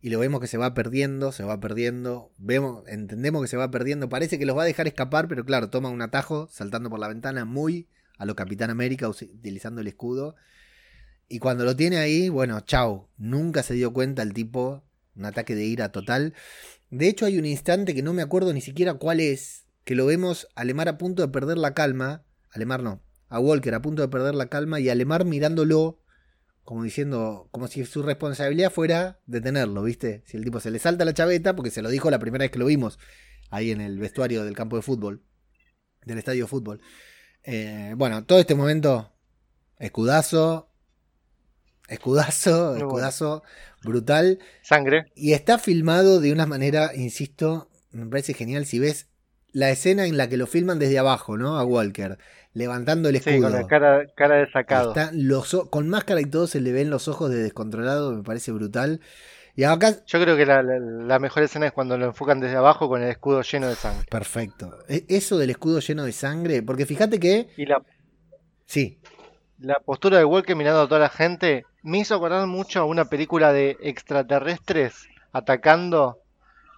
Y lo vemos que se va perdiendo, se va perdiendo. Vemos, entendemos que se va perdiendo. Parece que los va a dejar escapar, pero claro, toma un atajo saltando por la ventana muy a lo Capitán América utilizando el escudo. Y cuando lo tiene ahí, bueno, chau. Nunca se dio cuenta el tipo. Un ataque de ira total. De hecho, hay un instante que no me acuerdo ni siquiera cuál es. Que lo vemos a Lemar a punto de perder la calma. A Lemar no. A Walker a punto de perder la calma. Y a Lemar mirándolo. Como diciendo. Como si su responsabilidad fuera detenerlo, ¿viste? Si el tipo se le salta la chaveta. Porque se lo dijo la primera vez que lo vimos. Ahí en el vestuario del campo de fútbol. Del estadio de fútbol. Eh, bueno, todo este momento. Escudazo. Escudazo. Escudazo. Brutal. Sangre. Y está filmado de una manera, insisto, me parece genial. Si ves la escena en la que lo filman desde abajo, ¿no? A Walker, levantando el Sí, escudo. con la cara, cara de sacado. Está los con máscara y todo se le ven los ojos de descontrolado, me parece brutal. Y acá, Yo creo que la, la- la mejor escena es cuando lo enfocan desde abajo con el escudo lleno de sangre. perfecto. E- Eso del escudo lleno de sangre, porque fíjate que, Y la, sí, la postura de Walker mirando a toda la gente me hizo acordar mucho a una película de extraterrestres atacando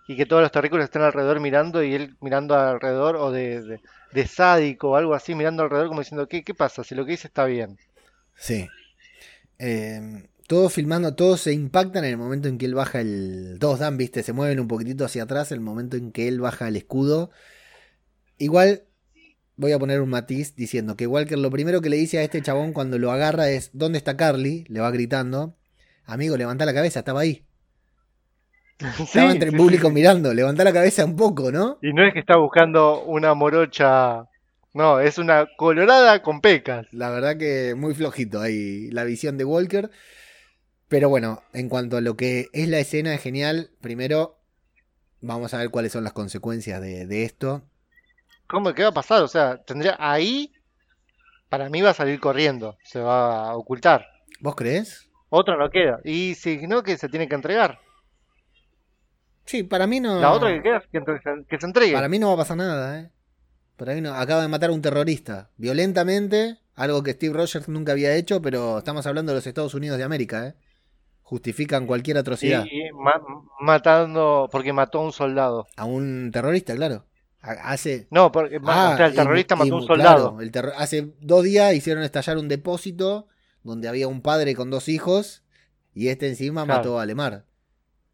y que todos los terrícolas estén alrededor mirando y él mirando alrededor o de, de, de sádico o algo así mirando alrededor como diciendo ¿qué, qué pasa? Si lo que dice está bien. sí. Eh, todos filmando, todos se impactan en el momento en que él baja el. Todos dan, viste, se mueven un poquitito hacia atrás el momento en que él baja el escudo. Igual voy a poner un matiz diciendo que Walker lo primero que le dice a este chabón cuando lo agarra es ¿Dónde está Carly? Le va gritando. Amigo, levanta la cabeza, estaba ahí. Estaba Sí, entre el sí, público sí. mirando, levanta la cabeza un poco, ¿no? Y no es que está buscando una morocha, no, es una colorada con pecas. La verdad que muy flojito ahí la visión de Walker. Pero bueno, en cuanto a lo que es la escena es genial. Primero, vamos a ver cuáles son las consecuencias de, de esto. ¿Cómo qué va a pasar? O sea, tendría ahí, para mí va a salir corriendo, se va a ocultar. ¿Vos crees? Otra no queda. Y si no, que se tiene que entregar. Sí, para mí no. La otra que queda es que, se entregue. Para mí no va a pasar nada, ¿eh? Para mí no. Acaba de matar a un terrorista. Violentamente. Algo que Steve Rogers nunca había hecho, pero estamos hablando de los Estados Unidos de América, ¿eh? Justifican cualquier atrocidad. Y ma- matando, porque mató a un soldado. A un terrorista, claro. Ha- Hace. No, porque Ah, o sea, el y- terrorista y- mató a un claro, soldado. el terro- hace dos días hicieron estallar un depósito donde había un padre con dos hijos y este encima Claro. mató a Lemar.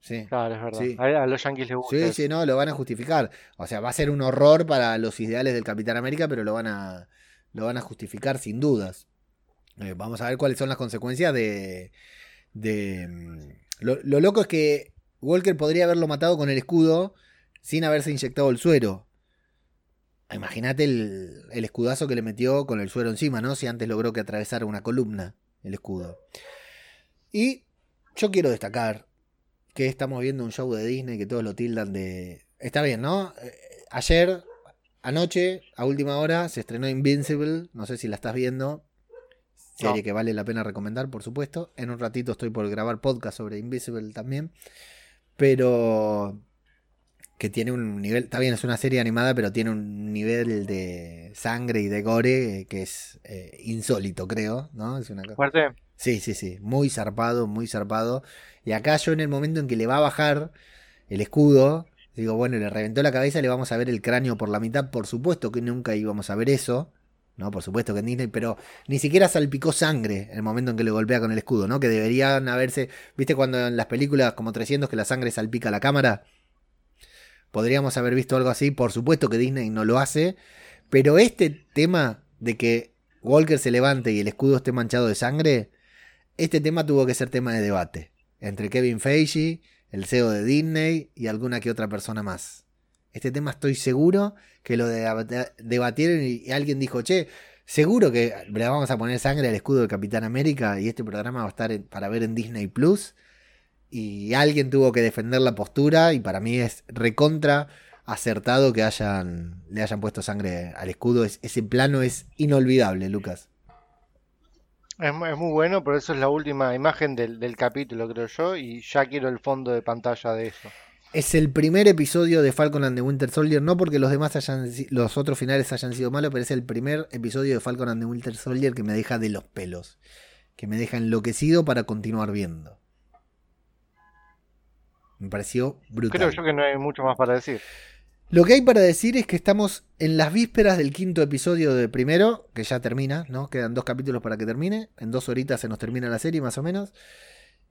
Sí. Claro, es verdad. Sí. A, los yanquis les gusta. Sí, eso. sí, no, lo van a justificar. O sea, va a ser un horror para los ideales del Capitán América, pero lo van a, lo van a justificar sin dudas. Eh, vamos a ver cuáles son las consecuencias de... de mm, lo, lo loco es que Walker podría haberlo matado con el escudo sin haberse inyectado el suero. Imagínate el, el escudazo que le metió con el suero encima, ¿no? Si antes logró que atravesara una columna el escudo. Y yo quiero destacar que estamos viendo un show de Disney que todos lo tildan de... Está bien, ¿no? Eh, Ayer, anoche, a última hora, se estrenó Invincible, no sé si la estás viendo. Serie No. que vale la pena recomendar, por supuesto. En un ratito estoy por grabar podcast sobre Invisible también. Pero... que tiene un nivel, está bien, es una serie animada, pero tiene un nivel de sangre y de gore que es eh, insólito, creo, ¿no? Es una cosa. Fuerte. Sí, sí, sí, muy zarpado, muy zarpado. Y acá yo en el momento en que le va a bajar el escudo, digo, bueno, le reventó la cabeza, le vamos a ver el cráneo por la mitad, por supuesto que nunca íbamos a ver eso. ¿no? Por supuesto que en Disney, pero ni siquiera salpicó sangre en el momento en que le golpea con el escudo, ¿no? Que deberían haberse, ¿viste cuando en las películas como 300 que la sangre salpica la cámara? Podríamos haber visto algo así, por supuesto que Disney no lo hace, pero este tema de que Walker se levante y el escudo esté manchado de sangre, este tema tuvo que ser tema de debate entre Kevin Feige, el CEO de Disney y alguna que otra persona más. Este tema estoy seguro que lo debatieron y alguien dijo, che, seguro que le vamos a poner sangre al escudo del Capitán América y este programa va a estar para ver en Disney Plus. Y alguien tuvo que defender la postura y para mí es recontra acertado que hayan, le hayan puesto sangre al escudo. ese plano es inolvidable, Lucas. Es, muy bueno, pero eso es la última imagen del, del capítulo, creo yo, y ya quiero el fondo de pantalla de eso. Es el primer episodio de Falcon and the Winter Soldier, no porque los demás hayan los otros finales hayan sido malos, pero es el primer episodio de Falcon and the Winter Soldier que me deja de los pelos, que me deja enloquecido para continuar viendo. Me pareció brutal. Creo yo que no hay mucho más para decir. Lo que hay para decir es que estamos en las vísperas del quinto episodio de primero, que ya termina, ¿no? Quedan dos capítulos para que termine. En dos horitas se nos termina la serie, más o menos.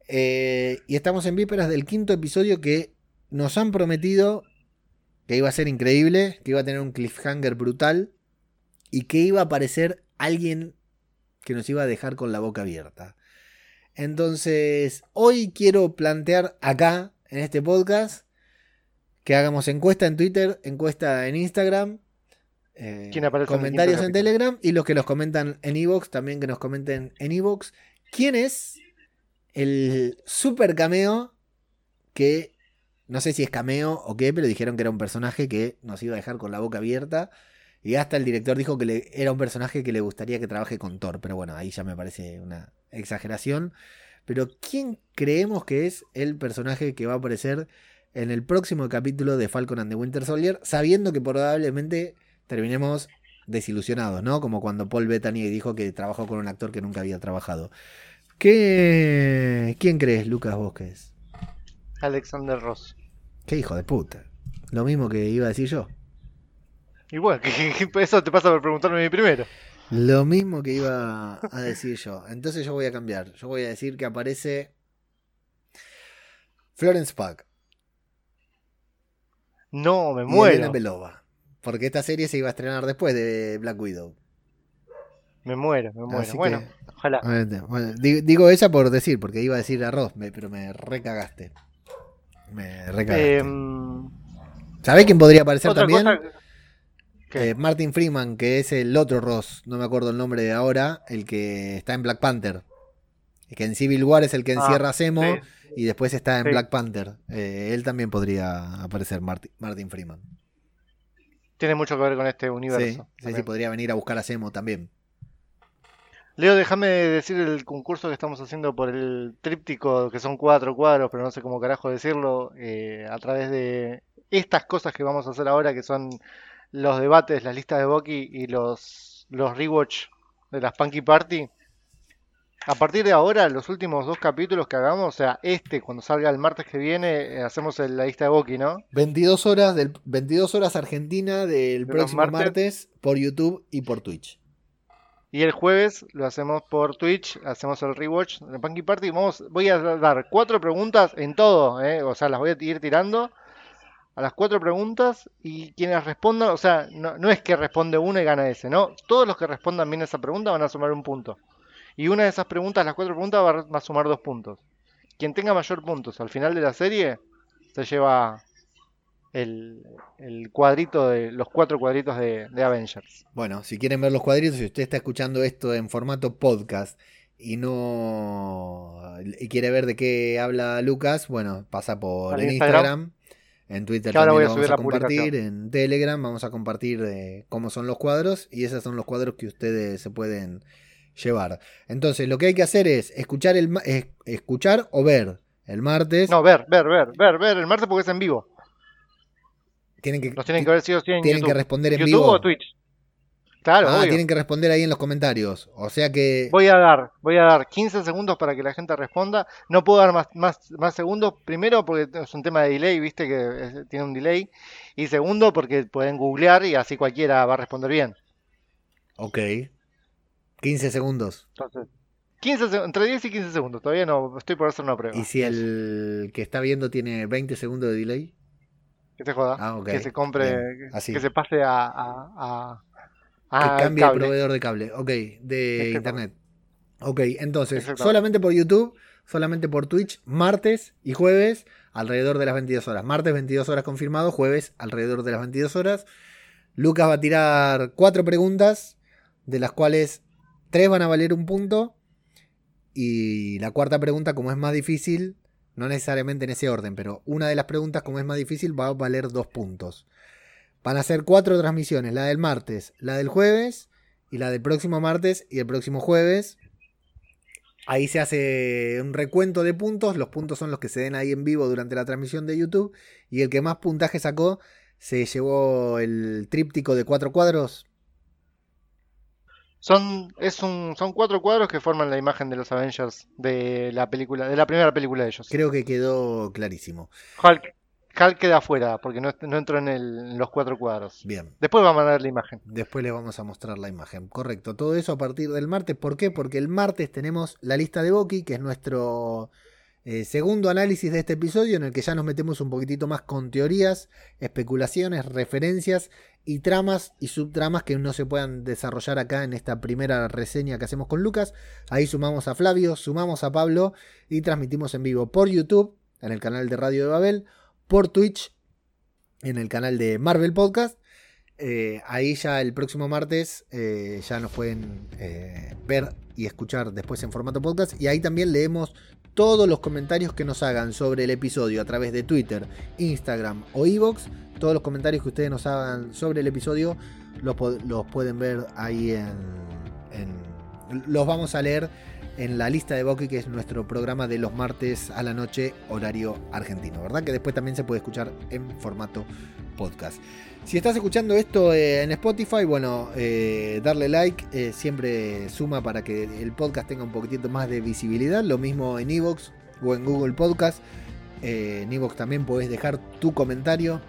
Eh, y estamos en vísperas del quinto episodio que nos han prometido que iba a ser increíble, que iba a tener un cliffhanger brutal y que iba a aparecer alguien que nos iba a dejar con la boca abierta. Entonces, hoy quiero plantear acá, en este podcast, que hagamos encuesta en Twitter, encuesta en Instagram, eh, comentarios en, Telegram y los que nos comentan en Evox, también que nos comenten en Evox. ¿Quién es el super cameo que no sé si es cameo o qué, pero dijeron que era un personaje que nos iba a dejar con la boca abierta. Y hasta el director dijo que le, era un personaje que le gustaría que trabaje con Thor. Pero bueno, ahí ya me parece una exageración. Pero ¿quién creemos que es el personaje que va a aparecer en el próximo capítulo de Falcon and the Winter Soldier? Sabiendo que probablemente terminemos desilusionados, ¿no? Como cuando Paul Bettany dijo que trabajó con un actor que nunca había trabajado. ¿Qué... ¿Quién crees, Lucas Bosques? Alexander Ross. Qué hijo de puta. Lo mismo que iba a decir yo. Igual, que, eso te pasa por preguntarme primero. Lo mismo que iba a decir yo. Entonces yo voy a cambiar. Yo voy a decir que aparece Florence Pack. No, me muero. Belova, porque esta serie se iba a estrenar después de Black Widow. Me muero, me muero. bueno, ojalá. digo esa por decir, porque iba a decir arroz, pero me recagaste. Me eh, ¿Sabés quién podría aparecer también? Eh, Martin Freeman, que es el otro Ross, no me acuerdo el nombre de ahora, el que está en Black Panther. Que en Civil War es el que encierra a Zemo ah, y después está en Black Panther. Eh, él también podría aparecer, Martin, Freeman. Tiene mucho que ver con este universo. Sí, sí, podría venir a buscar a Zemo también. Leo, déjame decir el concurso que estamos haciendo por el tríptico, que son cuatro cuadros, pero no sé cómo carajo decirlo, eh, a través de estas cosas que vamos a hacer ahora, que son los debates, las listas de Boki y los, los rewatch de las Punky Party. A partir de ahora, los últimos dos capítulos que hagamos, o sea, este, cuando salga el martes que viene, eh, hacemos la lista de Boki, ¿no? 22 horas, del, 22 horas Argentina del próximo martes por YouTube y por Twitch. Y el jueves lo hacemos por Twitch, hacemos el rewatch de Punky Party. Vamos, voy a dar cuatro preguntas en todo, ¿eh? o sea, las voy a ir tirando a las cuatro preguntas y quienes respondan, o sea, no, es que responde uno y gana ese, ¿no? Todos los que respondan bien esa pregunta van a sumar un punto. Y una de esas preguntas, las cuatro preguntas, va a sumar dos puntos. Quien tenga mayor puntos al final de la serie se lleva el, cuadrito de los cuatro cuadritos de, Avengers. Bueno, si quieren ver los cuadritos, si usted está escuchando esto en formato podcast y no y quiere ver de qué habla Lucas, bueno, pasa por Instagram. En Twitter también vamos a, compartir, en Telegram vamos a compartir de cómo son los cuadros y esos son los cuadros que ustedes se pueden llevar. Entonces, lo que hay que hacer es escuchar el escuchar o ver el martes. No, ver, ver, ver, ver, ver el martes porque es en vivo. Tienen que, Los tienen que ver en tienen que responder en YouTube vivo. o Twitch. Claro, ah, obvio. tienen que responder ahí en los comentarios. O sea que. Voy a dar, voy a dar 15 segundos para que la gente responda. No puedo dar más, más, más segundos. Primero porque es un tema de delay, viste que es- tiene un delay. Y segundo porque pueden googlear y así cualquiera va a responder bien. Ok. 15 segundos. Entonces, 15 se- entre 10 y 15 segundos. Todavía no estoy por hacer una prueba. ¿Y si el que está viendo tiene 20 segundos de delay? Que se joda. Ah, ok. Que se compre, así. que se pase a, a, a- Que cambie cable. proveedor de cable. Ok, de Este internet. Ok, entonces, solamente por YouTube, solamente por Twitch, martes y jueves, alrededor de las 22 horas. Martes 22 horas confirmado, jueves alrededor de las 22 horas. Lucas va a tirar cuatro preguntas, de las cuales tres van a valer un punto. Y la cuarta pregunta, como es más difícil, no necesariamente en ese orden, pero una de las preguntas, como es más difícil, va a valer dos puntos. Van a ser cuatro transmisiones, la del martes, la del jueves y la del próximo martes y el próximo jueves. Ahí se hace un recuento de puntos, los puntos son los que se den ahí en vivo durante la transmisión de YouTube y el que más puntaje sacó se llevó el tríptico de cuatro cuadros. Son, es un, son cuatro cuadros que forman la imagen de los Avengers de la película, de la primera película de ellos. Creo que quedó clarísimo. Hulk, Hulk queda afuera porque no, no entró en, el- en los cuatro cuadros. Bien. Después vamos a ver la imagen. Después les vamos a mostrar la imagen. Correcto. Todo eso a partir del martes. ¿Por qué? Porque el martes tenemos la lista de Boki, que es nuestro eh, segundo análisis de este episodio, en el que ya nos metemos un poquitito más con teorías, especulaciones, referencias y tramas y subtramas que no se puedan desarrollar acá en esta primera reseña que hacemos con Lucas. Ahí sumamos a Flavio, sumamos a Pablo y transmitimos en vivo por YouTube, en el canal de Radio de Babel, por Twitch, en el canal de Marvel Podcast. Eh, ahí ya el próximo martes eh, ya nos pueden ver y escuchar después en formato podcast. Y ahí también leemos todos los comentarios que nos hagan sobre el episodio a través de Twitter, Instagram o Evox. Todos los comentarios que ustedes nos hagan sobre el episodio los, pueden ver ahí en, Los vamos a leer en la lista de Boki, que es nuestro programa de los martes a la noche, horario argentino, ¿verdad? Que después también se puede escuchar en formato podcast. Si estás escuchando esto eh, en Spotify, bueno, eh, darle like eh, siempre suma para que el podcast tenga un poquitito más de visibilidad. Lo mismo en Evox o en Google Podcast. En Evox también podés dejar tu comentario.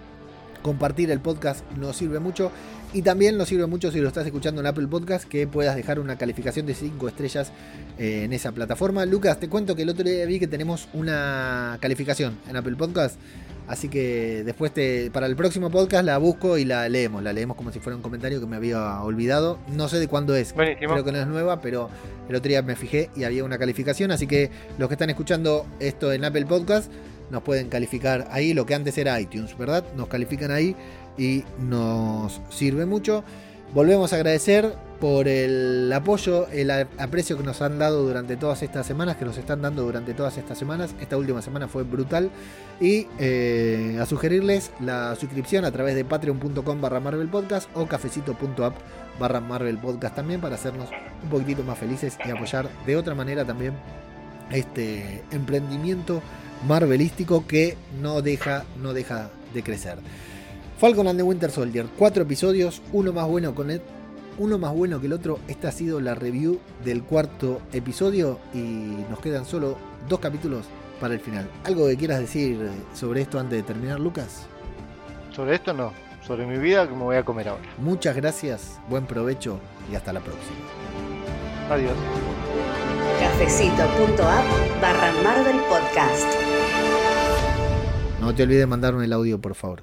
Compartir el podcast nos sirve mucho. Y también nos sirve mucho si lo estás escuchando en Apple Podcast que puedas dejar una calificación de 5 estrellas en esa plataforma. Lucas, te cuento que el otro día vi que tenemos una calificación en Apple Podcast. Así que después te, para el próximo podcast la busco y la leemos. La leemos como si fuera un comentario que me había olvidado. No sé de cuándo es. Buenísimo. Creo que no es nueva, pero el otro día me fijé y había una calificación. Así que los que están escuchando esto en Apple Podcast nos pueden calificar ahí, lo que antes era iTunes, ¿verdad? Nos califican ahí y nos sirve mucho. Volvemos a agradecer por el apoyo, el aprecio que nos han dado durante todas estas semanas, que nos están dando durante todas estas semanas. Esta última semana fue brutal. Y eh, a sugerirles la suscripción a través de patreon.com barra Marvel Podcast o cafecito.app barra Marvel Podcast también para hacernos un poquitito más felices y apoyar de otra manera también este emprendimiento marvelístico que no deja, no deja de crecer. Falcon and the Winter Soldier, cuatro episodios, uno más bueno con el, uno más bueno que el otro. Esta ha sido la review del cuarto episodio y nos quedan solo dos capítulos para el final. ¿Algo que quieras decir sobre esto antes de terminar, Lucas? Sobre esto no. Sobre mi vida que me voy a comer ahora. Muchas gracias, buen provecho y hasta la próxima. Adiós. Cafecito.app barra Marvel Podcast. No te olvides de mandarme el audio, por favor.